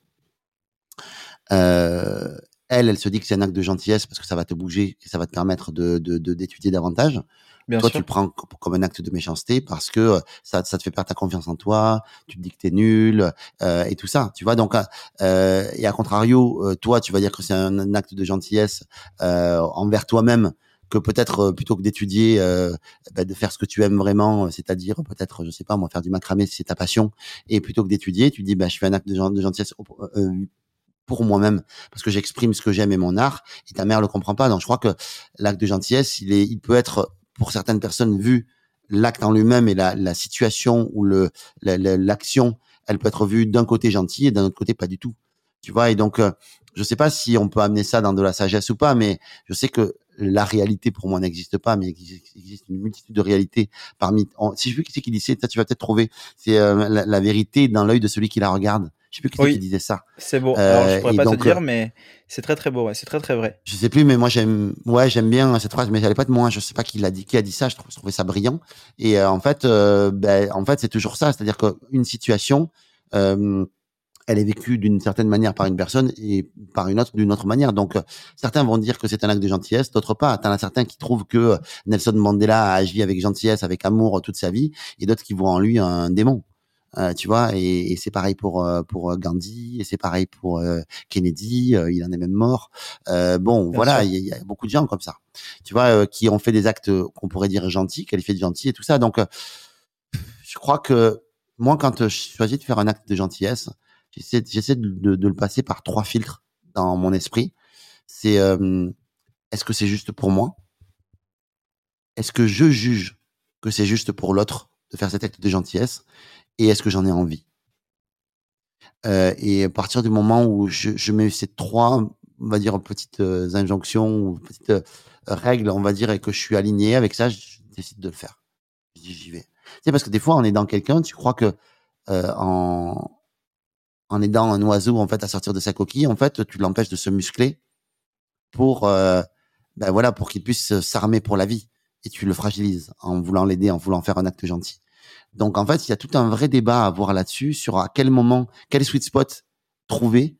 elle, elle se dit que c'est un acte de gentillesse parce que ça va te bouger et ça va te permettre de d'étudier de, davantage. Bien toi, tu le prends comme un acte de méchanceté parce que ça, ça te fait perdre ta confiance en toi, tu te dis que t'es nul euh, et tout ça, tu vois. Donc, euh, et à contrario, toi, tu vas dire que c'est un, acte de gentillesse euh, envers toi-même que peut-être euh, plutôt que d'étudier, euh, bah, de faire ce que tu aimes vraiment, euh, c'est-à-dire peut-être, je sais pas, moi faire du macramé c'est ta passion, et plutôt que d'étudier, tu dis, bah, je fais un acte de, gentillesse pour moi-même parce que j'exprime ce que j'aime et mon art. Et ta mère le comprend pas, donc je crois que l'acte de gentillesse, il est, il peut être pour certaines personnes vu l'acte en lui-même et la, la situation ou le l'action, elle peut être vue d'un côté gentil et d'un autre côté pas du tout. Tu vois, et donc je sais pas si on peut amener ça dans de la sagesse ou pas, mais je sais que la réalité pour moi n'existe pas, mais il existe une multitude de réalités parmi. si je veux qui c'est qui dit ça, tu vas peut-être trouver. C'est euh, la, vérité dans l'œil de celui qui la regarde. Je sais plus qui, qui disait ça. C'est beau. Alors, je pourrais pas te dire, mais c'est très très beau. C'est très très vrai. Je sais plus, mais moi j'aime, ouais, j'aime bien cette phrase, mais elle est pas de moi. Je sais pas qui l'a dit, qui a dit ça. Je, trouvais ça brillant. Et en fait, ben, en fait, c'est toujours ça. C'est-à-dire qu'une situation, elle est vécue d'une certaine manière par une personne et par une autre d'une autre manière. Donc, euh, certains vont dire que c'est un acte de gentillesse, d'autres pas. T'en as certains qui trouvent que euh, Nelson Mandela a agi avec gentillesse, avec amour toute sa vie, et d'autres qui voient en lui un démon. Euh, tu vois, et, et c'est pareil pour pour Gandhi, et c'est pareil pour Kennedy. il en est même mort. bon, voilà, il y, a beaucoup de gens comme ça, tu vois, qui ont fait des actes qu'on pourrait dire gentils, qualifiés de gentils et tout ça. Donc, je crois que moi, quand je choisis de faire un acte de gentillesse, j'essaie j'essaie de, de, le passer par trois filtres dans mon esprit. C'est euh, est-ce que c'est juste pour moi? Est-ce que je juge que c'est juste pour l'autre de faire cet acte de gentillesse? Et est-ce que j'en ai envie? Euh, Et à partir du moment où je, je, mets ces trois, on va dire petites euh, injonctions ou petites euh, règles, on va dire, et que je suis aligné avec ça, je décide de le faire. J'y vais. C'est parce que des fois, on est dans quelqu'un, tu crois que en, en aidant un oiseau en fait à sortir de sa coquille, en fait, tu l'empêches de se muscler pour euh, ben voilà pour qu'il puisse s'armer pour la vie et tu le fragilises en voulant l'aider, en voulant faire un acte gentil. Donc en fait, il y a tout un vrai débat à avoir là-dessus sur à quel moment, quel sweet spot trouver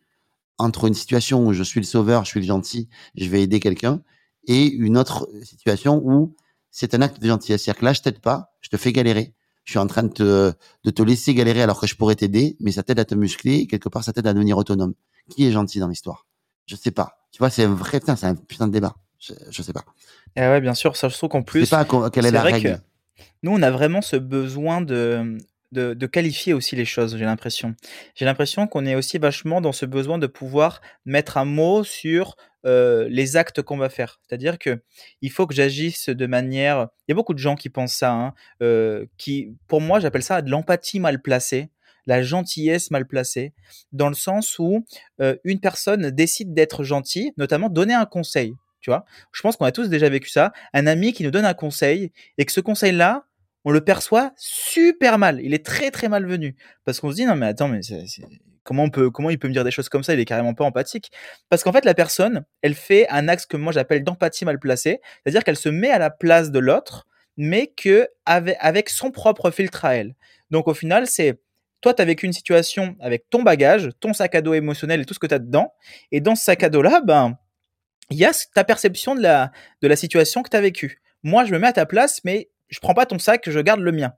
entre une situation où je suis le sauveur, je suis le gentil, je vais aider quelqu'un, et une autre situation où c'est un acte de gentillesse. C'est-à-dire que là, je t'aide pas, je te fais galérer, je suis en train de te, de te laisser galérer alors que je pourrais t'aider, mais ça t'aide à te muscler et quelque part ça t'aide à devenir autonome. Qui est gentil dans l'histoire? Je sais pas. Tu vois, c'est un vrai putain, c'est un putain de débat. Je, je sais pas. Et eh ouais, bien sûr, ça je trouve qu'en plus. Je sais pas quelle est, la règle. nous, on a vraiment ce besoin de, de, de, qualifier aussi les choses, j'ai l'impression. J'ai l'impression qu'on est aussi vachement dans ce besoin de pouvoir mettre un mot sur euh, les actes qu'on va faire. C'est-à-dire que il faut que j'agisse de manière. Il y a beaucoup de gens qui pensent ça. Hein, euh, qui, pour moi, j'appelle ça de l'empathie mal placée, la gentillesse mal placée, dans le sens où euh, une personne décide d'être gentille, notamment donner un conseil. Tu vois, je pense qu'on a tous déjà vécu ça. Un ami qui nous donne un conseil et que ce conseil-là, on le perçoit super mal. Il est très très malvenu parce qu'on se dit non mais attends mais c'est comment on peut, comment il peut me dire des choses comme ça? Il est carrément pas empathique. Parce qu'en fait, la personne, elle fait un axe que moi j'appelle d'empathie mal placée, c'est-à-dire qu'elle se met à la place de l'autre, mais que avec, son propre filtre à elle. Donc au final, c'est toi, tu as vécu une situation avec ton bagage, ton sac à dos émotionnel et tout ce que tu as dedans. Et dans ce sac à dos-là, ben, il y a ta perception de la, de la situation que tu as vécue. Moi, je me mets à ta place, mais je prends pas ton sac, je garde le mien.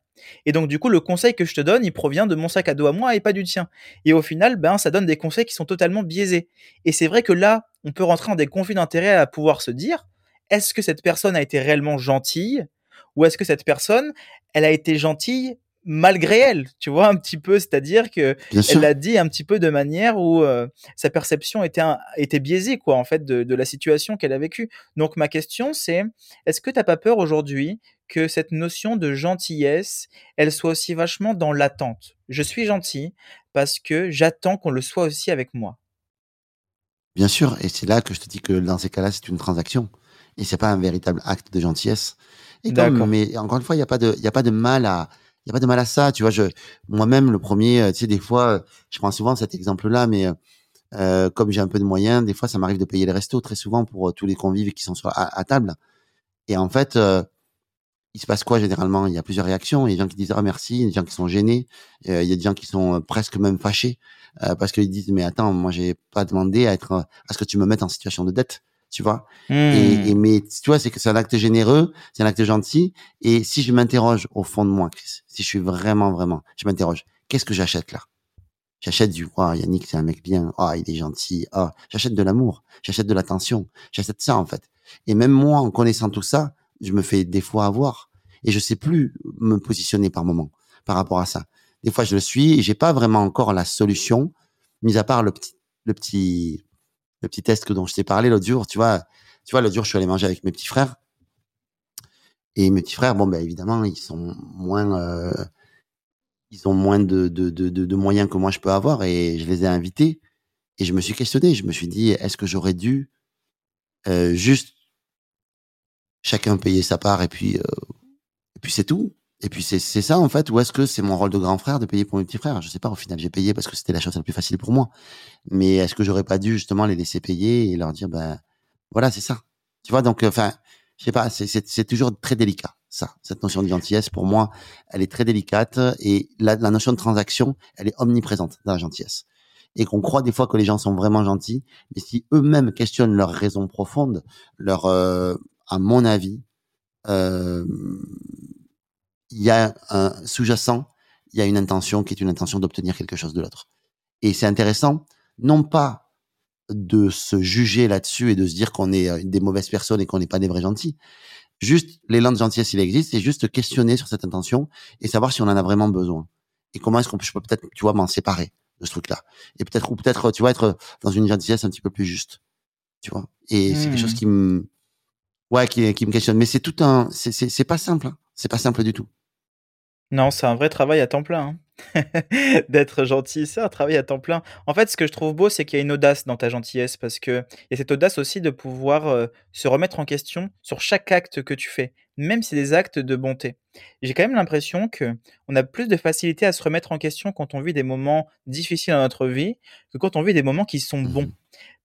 Et donc, du coup, le conseil que je te donne, il provient de mon sac à dos à moi et pas du tien. Et au final, ben, ça donne des conseils qui sont totalement biaisés. Et c'est vrai que là, on peut rentrer dans des conflits d'intérêts à pouvoir se dire, est-ce que cette personne a été réellement gentille? Ou est-ce que cette personne, elle a été gentille malgré elle, tu vois, un petit peu, c'est-à-dire que elle l'a dit un petit peu de manière où euh, sa perception était, était biaisée, quoi, en fait, de, de la situation qu'elle a vécue. Donc, ma question, c'est, est-ce que tu n'as pas peur aujourd'hui que cette notion de gentillesse, elle soit aussi vachement dans l'attente? Je suis gentil parce que j'attends qu'on le soit aussi avec moi. Bien sûr, et c'est là que je te dis que dans ces cas-là, c'est une transaction et c'est pas un véritable acte de gentillesse. Et mais encore une fois, il n'y a pas de, il a pas de mal à, il y a pas de mal à ça. Tu vois, je, moi-même, le premier, euh, tu sais, des fois, je prends souvent cet exemple-là, mais euh, comme j'ai un peu de moyens, des fois, ça m'arrive de payer les restos très souvent pour euh, tous les convives qui sont à, table. Et en fait, euh, il se passe quoi généralement? Il y a plusieurs réactions. Il y a des gens qui disent ah merci, il y a des gens qui sont gênés, euh, il y a des gens qui sont euh, presque même fâchés euh, parce qu'ils disent mais attends, moi j'ai pas demandé à être à ce que tu me mettes en situation de dette, tu vois. Et, hmm. mais tu vois, c'est que c'est un acte généreux, c'est un acte gentil. Et si je m'interroge au fond de moi, Chris, si je suis vraiment vraiment, je m'interroge, qu'est-ce que j'achète là? J'achète du oh, Yannick, c'est un mec bien. Oh, il est gentil. Oh, j'achète de l'amour. J'achète de l'attention. J'achète ça en fait. Et même moi, en connaissant tout ça, je me fais des fois avoir et je sais plus me positionner par moment par rapport à ça. Des fois, je le suis et j'ai pas vraiment encore la solution, mis à part le petit, le petit, le petit test dont je t'ai parlé l'autre jour. Tu vois, tu vois, l'autre jour, je suis allé manger avec mes petits frères. Et mes petits frères, bon, ben évidemment, ils sont moins, euh, ils ont moins de, de, de, de, moyens que moi je peux avoir. Et je les ai invités. Et je me suis questionné. Je me suis dit, est-ce que j'aurais dû euh, juste chacun payer sa part et puis, euh, et puis c'est tout? Et puis c'est ça en fait, ou est-ce que c'est mon rôle de grand frère de payer pour mes petits frères? Je sais pas, au final j'ai payé parce que c'était la chose la plus facile pour moi. Mais est-ce que j'aurais pas dû justement les laisser payer et leur dire, ben voilà, c'est ça. Tu vois, donc enfin, je sais pas, c'est toujours très délicat ça, cette notion de gentillesse pour moi, elle est très délicate et la, la notion de transaction, elle est omniprésente dans la gentillesse. Et qu'on croit des fois que les gens sont vraiment gentils, mais si eux-mêmes questionnent leurs raisons profondes, leur, euh, à mon avis, euh, il y a un sous-jacent, il y a une intention qui est une intention d'obtenir quelque chose de l'autre. Et c'est intéressant, non pas de se juger là-dessus et de se dire qu'on est euh, des mauvaises personnes et qu'on n'est pas des vrais gentils. Juste, l'élan de gentillesse, il existe, c'est juste questionner sur cette intention et savoir si on en a vraiment besoin. Et comment est-ce qu'on peut, je peux peut-être, tu vois, m'en séparer de ce truc-là. Et peut-être, ou peut-être, tu vois, être dans une gentillesse un petit peu plus juste. Tu vois. Et c'est quelque chose mmh. qui me, ouais, qui, qui me questionne. Mais c'est tout un, c'est, c'est, pas simple, hein. C'est pas simple du tout. Non, c'est un vrai travail à temps plein. Hein. (laughs) D'être gentil, c'est un travail à temps plein. En fait, ce que je trouve beau, c'est qu'il y a une audace dans ta gentillesse parce que il y a cette audace aussi de pouvoir euh, se remettre en question sur chaque acte que tu fais, même si c'est des actes de bonté. J'ai quand même l'impression que on a plus de facilité à se remettre en question quand on vit des moments difficiles dans notre vie que quand on vit des moments qui sont bons. Mmh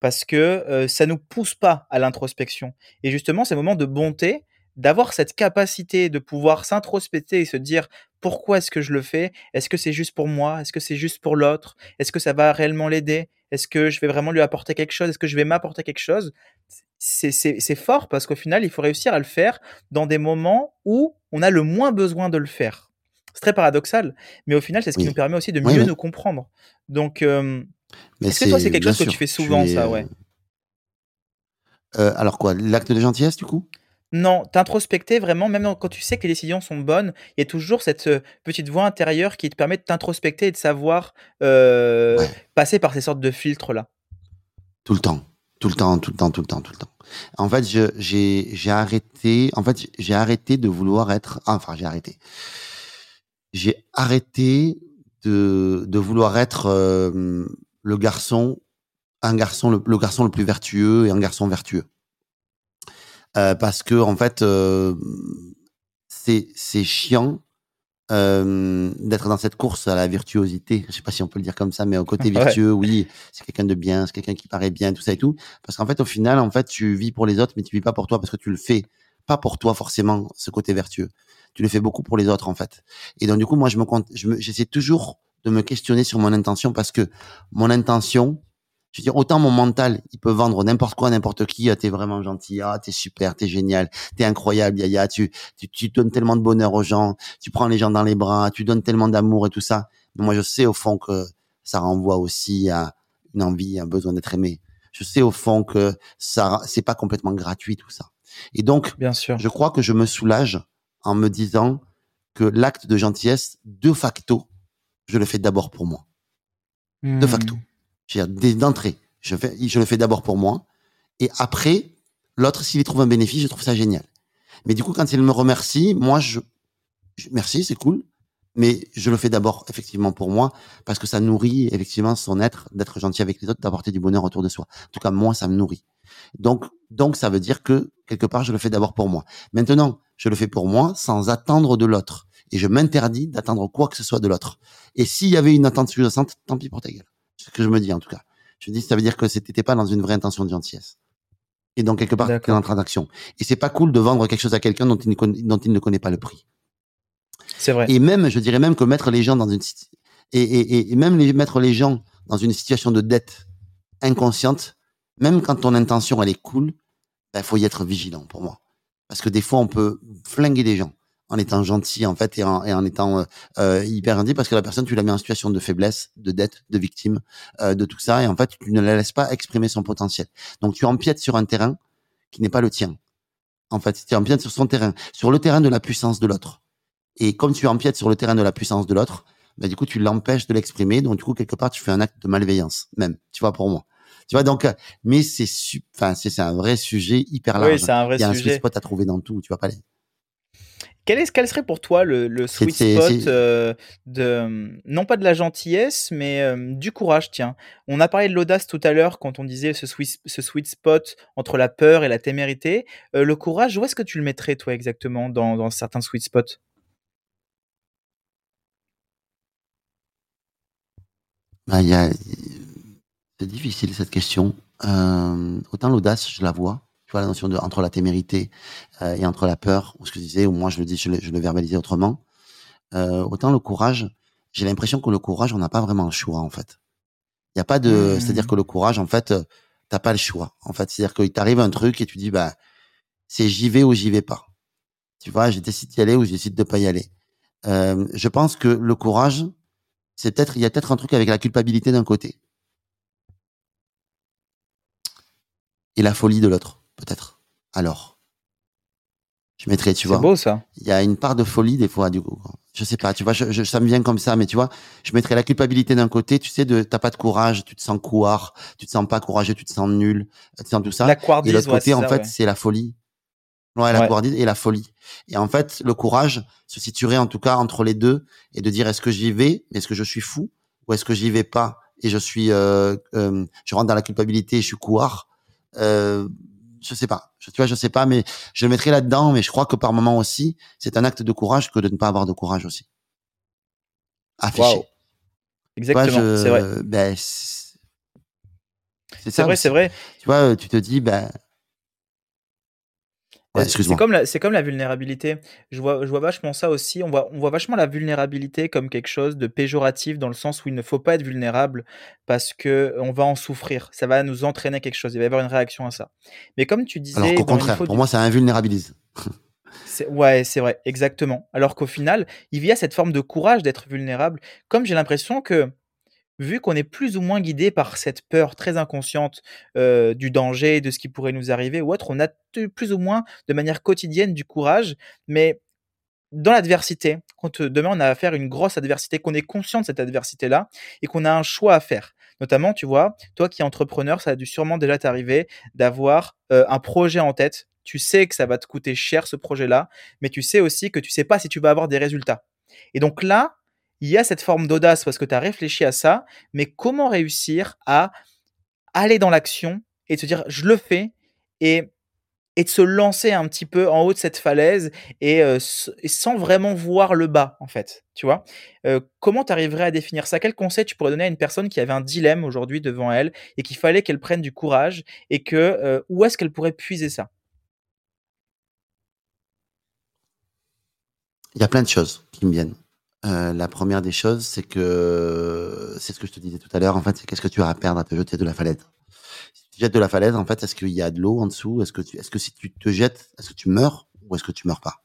parce que euh, ça nous pousse pas à l'introspection. Et justement, ces moments de bonté, d'avoir cette capacité de pouvoir s'introspecter et se dire pourquoi est-ce que je le fais? Est-ce que c'est juste pour moi? Est-ce que c'est juste pour l'autre? Est-ce que ça va réellement l'aider? Est-ce que je vais vraiment lui apporter quelque chose? Est-ce que je vais m'apporter quelque chose? C'est fort parce qu'au final, il faut réussir à le faire dans des moments où on a le moins besoin de le faire. C'est très paradoxal, mais au final, c'est ce qui nous permet aussi de mieux nous comprendre. Donc, euh, est-ce que toi, c'est quelque chose que tu fais souvent, ça, ouais. Euh, Alors quoi? L'acte de gentillesse, du coup? Non, t'introspecter vraiment, même quand tu sais que les décisions sont bonnes, il y a toujours cette euh, petite voix intérieure qui te permet de t'introspecter et de savoir euh, passer par ces sortes de filtres-là. Tout le temps, tout le temps, tout le temps, tout le temps, tout le temps. En fait, j'ai arrêté, en fait, j'ai arrêté de vouloir être, enfin, j'ai arrêté. J'ai arrêté de, de vouloir être euh, le garçon, un garçon, le garçon le plus vertueux et un garçon vertueux. Euh, parce que en fait, euh, c'est c'est chiant euh, d'être dans cette course à la virtuosité. Je sais pas si on peut le dire comme ça, mais au côté (laughs) virtueux, oui, c'est quelqu'un de bien, c'est quelqu'un qui paraît bien, tout ça et tout. Parce qu'en fait, au final, en fait, tu vis pour les autres, mais tu vis pas pour toi parce que tu le fais pas pour toi forcément ce côté vertueux. Tu le fais beaucoup pour les autres en fait. Et donc du coup, moi, je me j'essaie toujours de me questionner sur mon intention parce que mon intention, je veux dire, autant mon mental, il peut vendre n'importe quoi, n'importe qui. Ah, t'es vraiment gentil. Ah, t'es super, t'es génial, t'es incroyable, Yaya. Tu, tu, tu donnes tellement de bonheur aux gens. Tu prends les gens dans les bras. Tu donnes tellement d'amour et tout ça. Mais moi, je sais au fond que ça renvoie aussi à une envie, un besoin d'être aimé. Je sais au fond que ça, c'est pas complètement gratuit tout ça. Et donc, bien sûr, je crois que je me soulage en me disant que l'acte de gentillesse, de facto, je le fais d'abord pour moi. De facto. D'entrée. Je, je le fais d'abord pour moi. Et après, l'autre, s'il y trouve un bénéfice, je trouve ça génial. Mais du coup, quand il me remercie, moi, je, merci, c'est cool. Mais je le fais d'abord, effectivement, pour moi, parce que ça nourrit, effectivement, son être, d'être gentil avec les autres, d'apporter du bonheur autour de soi. En tout cas, moi, ça me nourrit. Donc, donc, ça veut dire que, quelque part, je le fais d'abord pour moi. Maintenant, je le fais pour moi sans attendre de l'autre. Et je m'interdis d'attendre quoi que ce soit de l'autre. Et s'il y avait une attente sous-jacente, tant pis pour ta gueule. Ce que je me dis en tout cas. Je me dis, ça veut dire que c'était pas dans une vraie intention de gentillesse. Et donc quelque part, c'est dans transaction. Et c'est pas cool de vendre quelque chose à quelqu'un dont il ne connaît, dont il ne connaît pas le prix. C'est vrai. Et même, je dirais même que mettre les gens dans une et, et, et même les, mettre les gens dans une situation de dette inconsciente, même quand ton intention elle est cool, il ben, faut y être vigilant pour moi. Parce que des fois, on peut flinguer des gens en étant gentil en fait et en, et en étant euh, euh, hyper gentil parce que la personne tu la mets en situation de faiblesse, de dette, de victime, euh, de tout ça et en fait tu ne la laisses pas exprimer son potentiel. Donc tu empiètes sur un terrain qui n'est pas le tien. En fait, tu empiètes sur son terrain, sur le terrain de la puissance de l'autre. Et comme tu empiètes sur le terrain de la puissance de l'autre, bah, du coup tu l'empêches de l'exprimer. Donc du coup quelque part tu fais un acte de malveillance même. Tu vois pour moi. Tu vois donc, mais c'est enfin c'est un vrai sujet hyper large. Oui, c'est un vrai Il y a un sweet spot à trouver dans tout. Tu vas pas aller. Quel, est, quel serait pour toi le, sweet spot euh, de, hum, non pas de la gentillesse, mais euh, hum, du courage, tiens. On a parlé de l'audace tout à l'heure quand on disait ce sweet, ce sweet, spot entre la peur et la témérité. Euh, le courage, où est-ce que tu le mettrais, toi, exactement, dans, certains sweet spots? Ben, a... C'est difficile, cette question. autant l'audace, je la vois Vois la notion de entre la témérité euh, et entre la peur, ou ce que je disais, ou moi je le dis, je le, je le verbalisais autrement. Euh, autant le courage, j'ai l'impression que le courage, on n'a pas vraiment le choix en fait. Il y a pas de, Mmh. c'est-à-dire que le courage, en fait, euh, t'as pas le choix. En fait, c'est-à-dire qu'il t'arrive un truc et tu dis, bah, c'est j'y vais ou j'y vais pas. Tu vois, je décide d'y aller ou je décide de pas y aller. Euh, je pense que le courage, c'est peut-être, il y a peut-être un truc avec la culpabilité d'un côté et la folie de l'autre, peut-être. Alors, je mettrais, tu C'est vois, beau ça. il y a une part de folie des fois, du coup. Je sais pas, tu vois, je, je- ça me vient comme ça, mais tu vois, je mettrais la culpabilité d'un côté, tu sais, de t'as pas de courage, tu te sens couard, tu te sens pas courageux, tu te sens nul, tu te sens tout ça. La Et l'autre ouais, côté, c'est en ça, fait, ouais. c'est la folie. Ouais, la Ouais. et la folie. Et en fait, le courage se situerait en tout cas entre les deux et de dire est-ce que j'y vais, est-ce que je suis fou, ou est-ce que j'y vais pas et je suis, euh, euh, je rentre dans la culpabilité et je suis couard. Euh, je sais pas. Je, tu vois, je sais pas, mais je le mettrais là-dedans. Mais je crois que par moment aussi, c'est un acte de courage que de ne pas avoir de courage aussi. Affiché. Vois, Exactement, c'est vrai. Ben, c'est vrai, c'est vrai. Tu vois, tu te dis, ben, Ouais, Euh, c'est comme la, c'est comme la vulnérabilité. Je vois, je vois vachement ça aussi. On voit, on voit vachement la vulnérabilité comme quelque chose de péjoratif dans le sens où il ne faut pas être vulnérable parce que on va en souffrir. Ça va nous entraîner quelque chose. Il va y avoir une réaction à ça. Mais comme tu disais, Alors qu'au contraire, pour du- moi, ça invulnérabilise. c'est- ouais, c'est vrai, exactement. Alors qu'au final, il y a cette forme de courage d'être vulnérable. Comme j'ai l'impression que vu qu'on est plus ou moins guidé par cette peur très inconsciente du danger, de ce qui pourrait nous arriver ou autre, on a plus ou moins de manière quotidienne du courage, mais dans l'adversité, quand demain on a affaire à une grosse adversité, qu'on est conscient de cette adversité-là et qu'on a un choix à faire. Notamment, tu vois, toi qui es entrepreneur, ça a dû sûrement déjà t'arriver d'avoir un projet en tête. Tu sais que ça va te coûter cher ce projet-là, mais tu sais aussi que tu sais pas si tu vas avoir des résultats. Et donc là, il y a cette forme d'audace parce que tu as réfléchi à ça, mais comment réussir à aller dans l'action et se dire je le fais et, et de se lancer un petit peu en haut de cette falaise et, euh, sans vraiment voir le bas en fait, tu vois? Euh, comment tu arriverais à définir ça? Quel conseil tu pourrais donner à une personne qui avait un dilemme aujourd'hui devant elle et qu'il fallait qu'elle prenne du courage et que euh, où est-ce qu'elle pourrait puiser ça? Il y a plein de choses qui me viennent. Euh, la première des choses, c'est que c'est ce que je te disais tout à l'heure. En fait, c'est qu'est-ce que tu as à perdre à te jeter de la falaise? Si tu te jettes de la falaise, en fait, est-ce qu'il y a de l'eau en dessous? Est-ce que tu, est-ce que si tu te jettes, est-ce que tu meurs ou est-ce que tu meurs pas?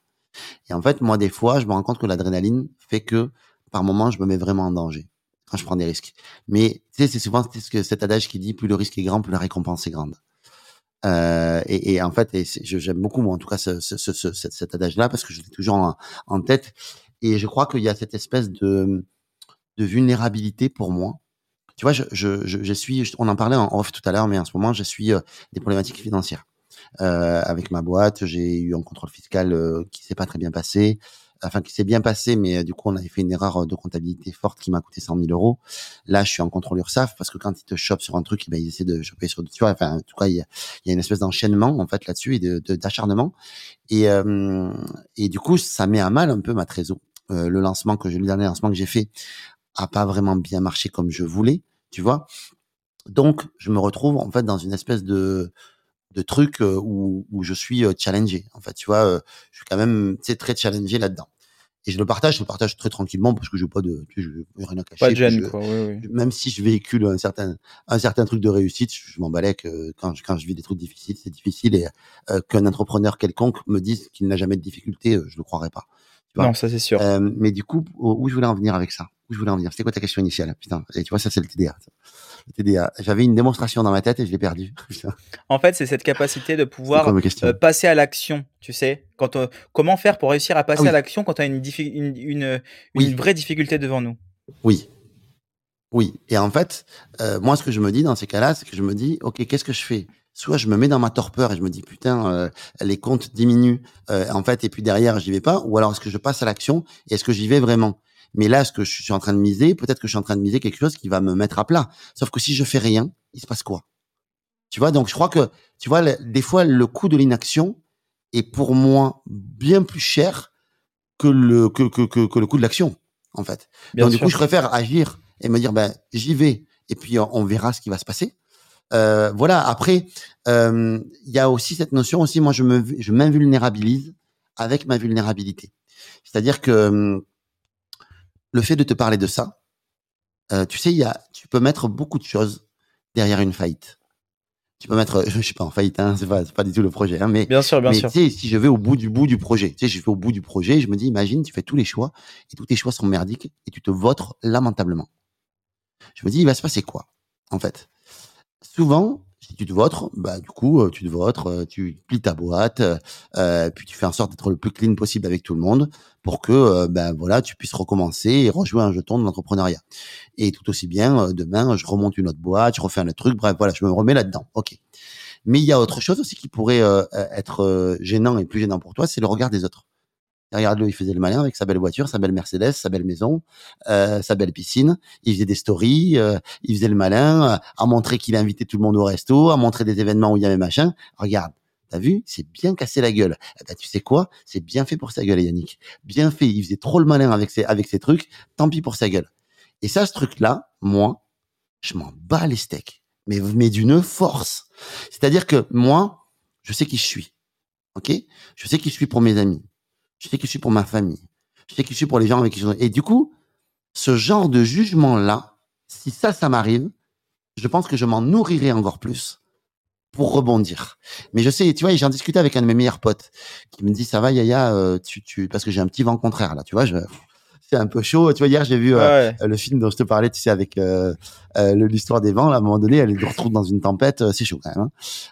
Et en fait, moi, des fois, je me rends compte que l'adrénaline fait que par moment, je me mets vraiment en danger quand je prends des risques. Mais tu sais, c'est souvent ce que cet adage qui dit plus le risque est grand, plus la récompense est grande. Euh, et, et en fait, j'aime beaucoup, moi, en tout cas, ce, ce, ce, ce- cet, adage-là, parce que je l'ai toujours en tête. Et je crois qu'il y a cette espèce de, de vulnérabilité pour moi. Tu vois, je, je, je, suis, on en parlait en off tout à l'heure, mais en ce moment, je suis euh, des problématiques financières. Euh, avec ma boîte, j'ai eu un contrôle fiscal euh, qui s'est pas très bien passé. Enfin, qui s'est bien passé, mais euh, du coup, on avait fait une erreur de comptabilité forte qui m'a coûté 100 000 euros. Là, je suis en contrôle URSAF parce que quand ils te chopent sur un truc, eh ben, ils essaient de choper sur, tu vois, enfin, en tout cas, il y a, y a une espèce d'enchaînement, en fait, là-dessus et de, de- d'acharnement. Et, euh, et du coup, ça met à mal un peu ma trésor. Euh, le lancement que j'ai, le dernier lancement que j'ai fait a pas vraiment bien marché comme je voulais, tu vois. Donc, je me retrouve, en fait, dans une espèce de, de truc euh, où, où je suis euh, challengé. En fait, tu vois, je suis quand même, très challengé là-dedans. Et je le partage, je le partage très tranquillement parce que je n'ai pas de, tu sais, je rien à cacher. Pas de gêne, je- quoi. Oui, oui. même si je véhicule un certain un certain truc de réussite, je, je m'en balais que quand je, quand je vis des trucs difficiles, c'est difficile et euh, qu'un entrepreneur quelconque me dise qu'il n'a jamais de difficulté, je le croirais pas. Vois Non, ça c'est sûr. Euh, mais du coup, où je voulais en venir avec ça? Où je voulais en venir? C'était quoi ta question initiale? Putain, et tu vois ça c'est le TDA. Le TDA. J'avais une démonstration dans ma tête et je l'ai perdu. Putain, (laughs) En fait, c'est cette capacité de pouvoir euh, passer à l'action, tu sais? Quand on- comment faire pour réussir à passer Ah oui. à l'action quand on a une, diffi- une, une, une Oui. vraie difficulté devant nous? Oui. Oui. Et en fait, euh, moi, ce que je me dis dans ces cas-là, c'est que je me dis, OK, qu'est-ce que je fais? Soit je me mets dans ma torpeur et je me dis, putain, euh, les comptes diminuent, euh, en fait, et puis derrière, j'y vais pas. Ou alors, est-ce que je passe à l'action et est-ce que j'y vais vraiment? Mais là, ce que je suis en train de miser, peut-être que je suis en train de miser quelque chose qui va me mettre à plat. Sauf que si je fais rien, il se passe quoi? Tu vois, donc je crois que, tu vois, des fois, le coût de l'inaction est pour moi bien plus cher que le, que, que, que, que le coût de l'action, en fait. Bien Donc, sûr. du coup, je préfère agir et me dire ben j'y vais et puis on, verra ce qui va se passer. Euh, voilà. Après, euh, il y a aussi cette notion aussi. Moi, je me je m'invulnérabilise avec ma vulnérabilité. C'est-à-dire que hum, le fait de te parler de ça, euh, tu sais, il y a, tu peux mettre beaucoup de choses derrière une faillite. Tu peux mettre, (laughs) je suis pas en faillite, hein, c'est pas, pas du tout le projet, hein, mais bien sûr, bien sûr. Tu sais, si je vais au bout du bout du projet, tu sais, je vais au bout du projet, je me dis, imagine, tu fais tous les choix et tous tes choix sont merdiques et tu te votres lamentablement. Je me dis, il va se passer quoi, en fait? Souvent, si tu te votres, bah du coup, euh, tu te votres, euh, tu plies ta boîte, euh, puis tu fais en sorte d'être le plus clean possible avec tout le monde pour que ben voilà, tu puisses recommencer et rejouer un jeton de l'entrepreneuriat. Et tout aussi bien, demain, je remonte une autre boîte, je refais un autre truc, bref, voilà, je me remets là-dedans. Ok. Mais il y a autre chose aussi qui pourrait être gênant et plus gênant pour toi, c'est le regard des autres. Regarde-le, il faisait le malin avec sa belle voiture, sa belle Mercedes, sa belle maison, euh, sa belle piscine. Il faisait des stories, euh, il faisait le malin, euh, à montrer qu'il a invité tout le monde au resto, à montrer des événements où il y avait machin. Regarde, t'as vu, c'est bien cassé la gueule. Eh ben, tu sais quoi? C'est bien fait pour sa gueule, Yannick. Bien fait. Il faisait trop le malin avec ses avec ses trucs. Tant pis pour sa gueule. Et ça, ce truc-là, moi, je m'en bats les steaks, mais mais d'une force. C'est-à-dire que moi, je sais qui je suis. Ok? Je sais qui je suis pour mes amis je sais que je suis pour ma famille, je sais que je suis pour les gens avec qui je suis. Et du coup, ce genre de jugement-là, si ça, ça m'arrive, je pense que je m'en nourrirai encore plus pour rebondir. Mais je sais, tu vois, j'en discutais avec un de mes meilleurs potes qui me dit ça va Yaya, euh, tu, tu, parce que j'ai un petit vent contraire là, tu vois, je, c'est un peu chaud. Tu vois, hier j'ai vu euh, le film dont je te parlais, tu sais, avec euh, l'histoire des vents. Là, à un moment donné, elle se retrouve dans une tempête, c'est chaud quand même.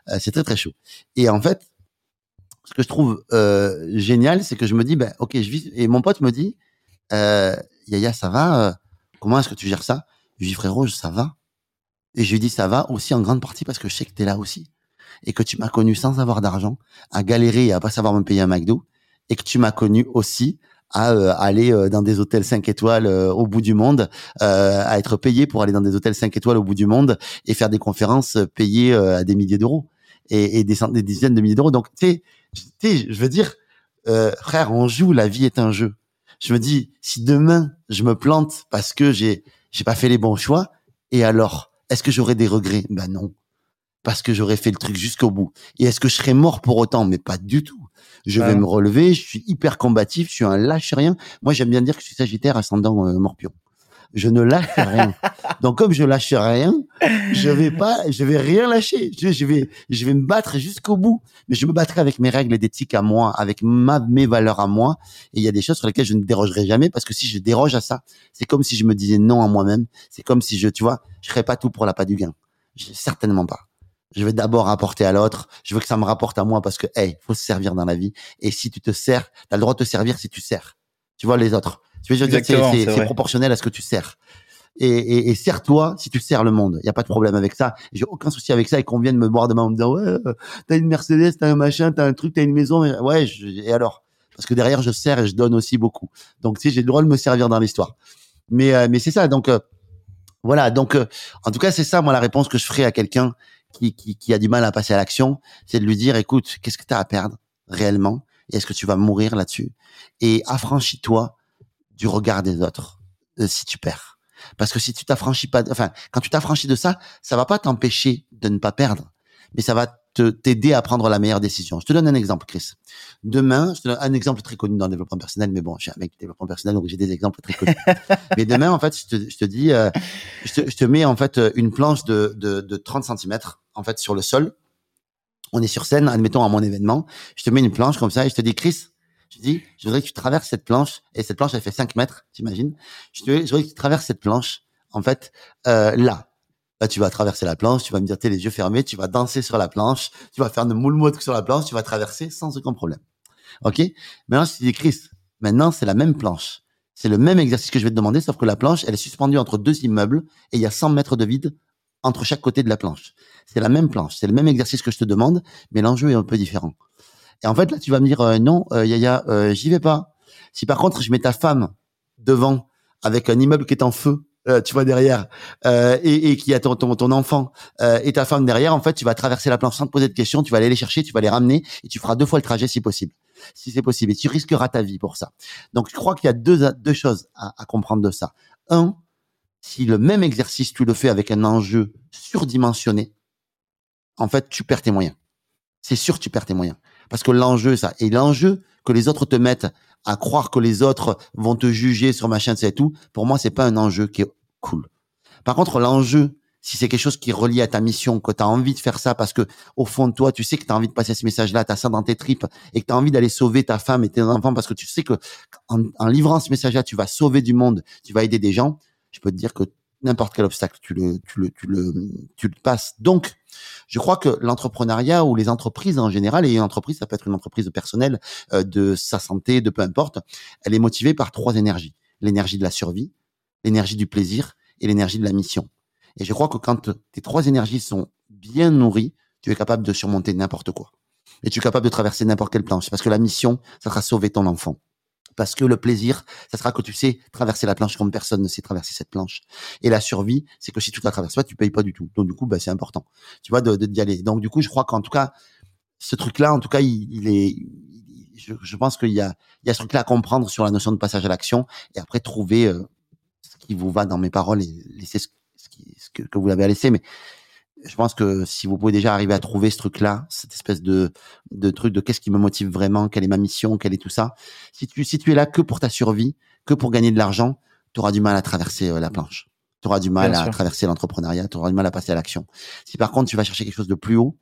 Hein. c'est très très chaud. Et en fait, ce que je trouve euh, génial, c'est que je me dis, ben, ok, je vis. Et mon pote me dit, euh, Yaya, ça va euh, Comment est-ce que tu gères ça? Je lui dis, frérot, ça va. Et je lui dis, ça va aussi en grande partie parce que je sais que tu es là aussi. Et que tu m'as connu sans avoir d'argent, à galérer et à pas savoir me payer un McDo. Et que tu m'as connu aussi à euh, aller euh, dans des hôtels 5 étoiles euh, au bout du monde, à être payé pour aller dans des hôtels 5 étoiles au bout du monde et faire des conférences payées à des milliers d'euros et, et des, des, dizaines de milliers d'euros. Donc, tu sais, je veux dire, euh, frère, on joue, la vie est un jeu. Je me dis, si demain je me plante parce que j'ai j'ai pas fait les bons choix, et alors, est-ce que j'aurai des regrets? Ben non, parce que j'aurais fait le truc jusqu'au bout. Et est-ce que je serais mort pour autant? Mais pas du tout. Je vais me relever. Je suis hyper combatif. Je suis un lâche rien. Moi, j'aime bien dire que je suis Sagittaire ascendant euh, Morpion je ne lâche rien. Donc comme je lâche rien, je vais pas, je vais rien lâcher. Je, vais, je vais me battre jusqu'au bout. Mais je me battrai avec mes règles d'éthique à moi, avec ma, mes valeurs à moi. Et il y a des choses sur lesquelles je ne dérogerai jamais parce que si je déroge à ça, c'est comme si je me disais non à moi-même. C'est comme si je, tu vois, je ferais pas tout pour la pas du gain. Je, certainement pas. Je vais d'abord apporter à l'autre. Je veux que ça me rapporte à moi parce que, hey, faut se servir dans la vie. Et si tu te sers, t'as le droit de te servir si tu sers. Tu vois les autres. Tu veux dire, c'est proportionnel à ce que tu sers. Et, et, et sers-toi si tu sers le monde. Il y a pas de problème avec ça. J'ai aucun souci avec ça et qu'on vienne me boire demain en me disant ouais, euh, t'as une Mercedes, t'as un machin, t'as un truc, t'as une maison. Ouais, et alors? Parce que derrière, je sers et je donne aussi beaucoup. Donc, tu sais, j'ai le droit de me servir dans l'histoire. Mais, euh, mais c'est ça. Donc, euh, voilà. Donc, en tout cas, c'est ça, moi, la réponse que je ferai à quelqu'un qui, qui, qui a du mal à passer à l'action, c'est de lui dire, écoute, qu'est-ce que t'as à perdre réellement? Et est-ce que tu vas mourir là-dessus? Et affranchis-toi du regard des autres euh, si tu perds. Parce que si tu t'affranchis pas, enfin, quand tu t'affranchis de ça, ça va pas t'empêcher de ne pas perdre, mais ça va te t'aider à prendre la meilleure décision. Je te donne un exemple, Chris. Demain, je te donne un exemple très connu dans le développement personnel, mais bon, je suis un mec de développement personnel, donc j'ai des exemples très connus. (laughs) mais demain, en fait, je te, je te dis, euh, je, te, je, te, mets en fait une planche de, de, de 30 cm en fait sur le sol. On est sur scène, admettons à mon événement. Je te mets une planche comme ça et je te dis, Chris, je dis, je voudrais que tu traverses cette planche, et cette planche, elle fait 5 mètres, t'imagines je, voudrais que tu traverses cette planche, en fait, euh, là. Là, tu vas traverser la planche, tu vas me dire, t'es les yeux fermés, tu vas danser sur la planche, tu vas faire de moule mode sur la planche, tu vas traverser sans aucun problème. OK? Maintenant, je te dis, Chris, maintenant, c'est la même planche. C'est le même exercice que je vais te demander, sauf que la planche, elle est suspendue entre deux immeubles et il y a 100 mètres de vide entre chaque côté de la planche. C'est la même planche, c'est le même exercice que je te demande, mais l'enjeu est un peu différent. Et en fait, là, tu vas me dire, euh, non, euh, Yaya, euh, j'y vais pas. Si par contre, je mets ta femme devant avec un immeuble qui est en feu, tu vois derrière, et, qui a ton, enfant et ta femme derrière, en fait, tu vas traverser la planche sans te poser de questions, tu vas aller les chercher, tu vas les ramener, et tu feras deux fois le trajet si possible, si c'est possible, et tu risqueras ta vie pour ça. Donc, je crois qu'il y a deux, deux choses à, à comprendre de ça. Un, si le même exercice, tu le fais avec un enjeu surdimensionné, en fait, tu perds tes moyens. C'est sûr, tu perds tes moyens. Parce que l'enjeu, ça, et l'enjeu que les autres te mettent à croire que les autres vont te juger sur ma chaîne, c'est tout, pour moi, c'est pas un enjeu qui est cool. Par contre, l'enjeu, si c'est quelque chose qui est relié à ta mission, que tu as envie de faire ça parce que au fond de toi, tu sais que tu as envie de passer ce message-là, tu as ça dans tes tripes et que tu as envie d'aller sauver ta femme et tes enfants parce que tu sais que en, livrant ce message-là, tu vas sauver du monde, tu vas aider des gens, je peux te dire que n'importe quel obstacle, tu le, tu le, tu le, tu le passes. Donc, je crois que l'entrepreneuriat ou les entreprises en général, et une entreprise, ça peut être une entreprise personnelle, euh, de sa santé, de peu importe, elle est motivée par trois énergies. L'énergie de la survie, l'énergie du plaisir et l'énergie de la mission. Et je crois que quand tes trois énergies sont bien nourries, tu es capable de surmonter n'importe quoi. Et tu es capable de traverser n'importe quelle planche. Parce que la mission, ça sera sauver ton enfant. Parce que le plaisir, ça sera que tu sais traverser la planche comme personne ne sait traverser cette planche. Et la survie, c'est que si tu la traverses pas, tu payes pas du tout. Donc du coup, bah, c'est important. Tu vois, de, d'y aller. Donc du coup, je crois qu'en tout cas, ce truc-là, en tout cas, il, est, je, pense qu'il y a, il y a ce truc-là à comprendre sur la notion de passage à l'action et après trouver euh, ce qui vous va dans mes paroles et laisser ce, que, que, vous l'avez laissé. Mais je pense que si vous pouvez déjà arriver à trouver ce truc-là, cette espèce de, de truc de qu'est-ce qui me motive vraiment, quelle est ma mission, quelle est tout ça. Si tu, si tu es là que pour ta survie, que pour gagner de l'argent, tu auras du mal à traverser euh, la planche. Tu auras du mal à traverser l'entrepreneuriat, tu auras du mal à passer à l'action. Si par contre tu vas chercher quelque chose de plus haut,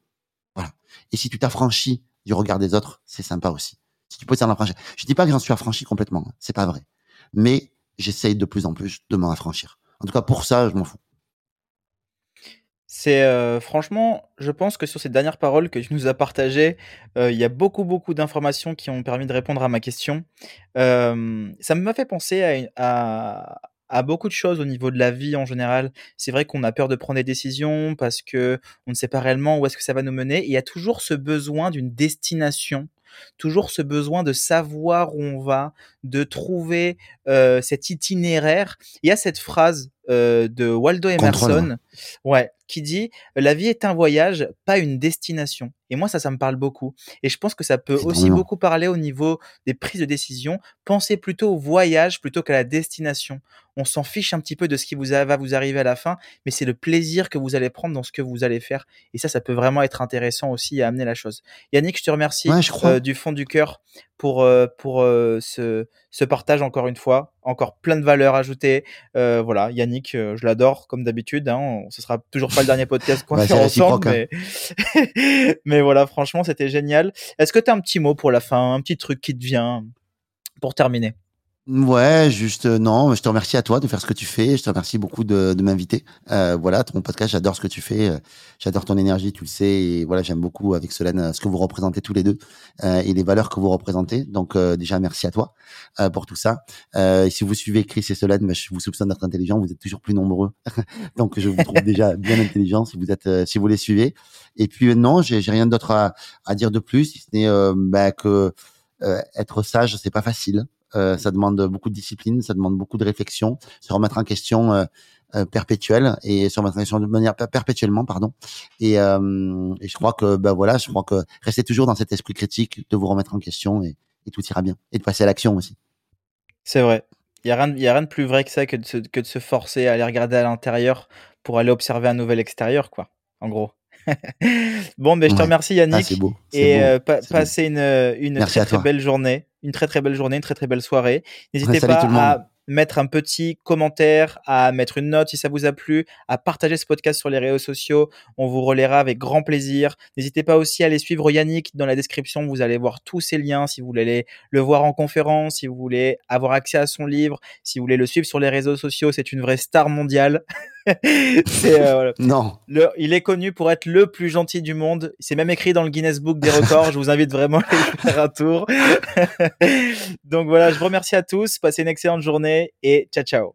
voilà. Et si tu t'affranchis du regard des autres, c'est sympa aussi. Si tu peux t'en affranchir. Je dis pas que j'en suis affranchi complètement, hein. c'est pas vrai. Mais j'essaye de plus en plus de m'en affranchir. En tout cas, pour ça, je m'en fous. C'est euh, franchement, je pense que sur ces dernières paroles que tu nous as partagées, euh, il y a beaucoup, beaucoup d'informations qui ont permis de répondre à ma question. Euh, ça m'a fait penser à, beaucoup de choses au niveau de la vie en général. C'est vrai qu'on a peur de prendre des décisions parce que on ne sait pas réellement où est-ce que ça va nous mener. il y a toujours ce besoin d'une destination toujours ce besoin de savoir où on va, de trouver cet itinéraire. Il y a cette phrase de Waldo Emerson, ouais, qui dit la vie est un voyage, pas une destination. Et moi, ça, ça me parle beaucoup. Et je pense que ça peut aussi beaucoup parler au niveau des prises de décision. Pensez plutôt au voyage plutôt qu'à la destination. On s'en fiche un petit peu de ce qui vous va vous arriver à la fin, mais c'est le plaisir que vous allez prendre dans ce que vous allez faire. Et ça, ça peut vraiment être intéressant aussi à amener la chose. Yannick, je te remercie euh, du fond du cœur pour, euh, pour euh, ce, ce, partage encore une fois. Encore plein de valeurs ajoutées. voilà, Yannick, je l'adore comme d'habitude. Hein. Ce sera toujours pas le dernier podcast qu'on va faire ensemble, hein. mais... (laughs) mais voilà, franchement, c'était génial. Est-ce que tu as un petit mot pour la fin, un petit truc qui te vient pour terminer? Ouais, juste euh, non. Je te remercie à toi de faire ce que tu fais. Je te remercie beaucoup de, de m'inviter. Euh, voilà, ton podcast, j'adore ce que tu fais. Euh, j'adore ton énergie, tu le sais. Et voilà, j'aime beaucoup avec Solène euh, ce que vous représentez tous les deux et les valeurs que vous représentez. Donc déjà, merci à toi pour tout ça. et si vous suivez Chris et Solène, bah, je vous soupçonne d'être intelligent. Vous êtes toujours plus nombreux, (laughs) donc je vous trouve (laughs) déjà bien intelligent si vous êtes, si vous les suivez. Et puis non, j'ai rien d'autre à, à, dire de plus, si ce n'est bah, que être sage, c'est pas facile. Euh, ça demande beaucoup de discipline, ça demande beaucoup de réflexion, se remettre en question euh, euh, perpétuelle et se manière perpétuellement, pardon. Et, je crois que ben voilà, je crois que restez toujours dans cet esprit critique de vous remettre en question et, tout ira bien et de passer à l'action aussi. C'est vrai. Il n'y a, rien, a rien de plus vrai que ça que de, se, que de se forcer à aller regarder à l'intérieur pour aller observer un nouvel extérieur, quoi, en gros. Bon, mais ben, je te remercie ah, Yannick. beau, et passez une, une très, très belle journée une très très belle journée, une très très belle soirée. N'hésitez pas à mettre un petit commentaire, à mettre une note si ça vous a plu, à partager ce podcast sur les réseaux sociaux. On vous relaiera avec grand plaisir. N'hésitez pas aussi à aller suivre Yannick dans la description. Vous allez voir tous ses liens si vous voulez le voir en conférence, si vous voulez avoir accès à son livre, si vous voulez le suivre sur les réseaux sociaux. C'est une vraie star mondiale. (laughs) (laughs) Euh, non. il est connu pour être le plus gentil du monde. C'est même écrit dans le Guinness Book des records. je vous invite vraiment à faire un tour. (laughs) Donc voilà, je vous remercie à tous. Passez une excellente journée et ciao ciao.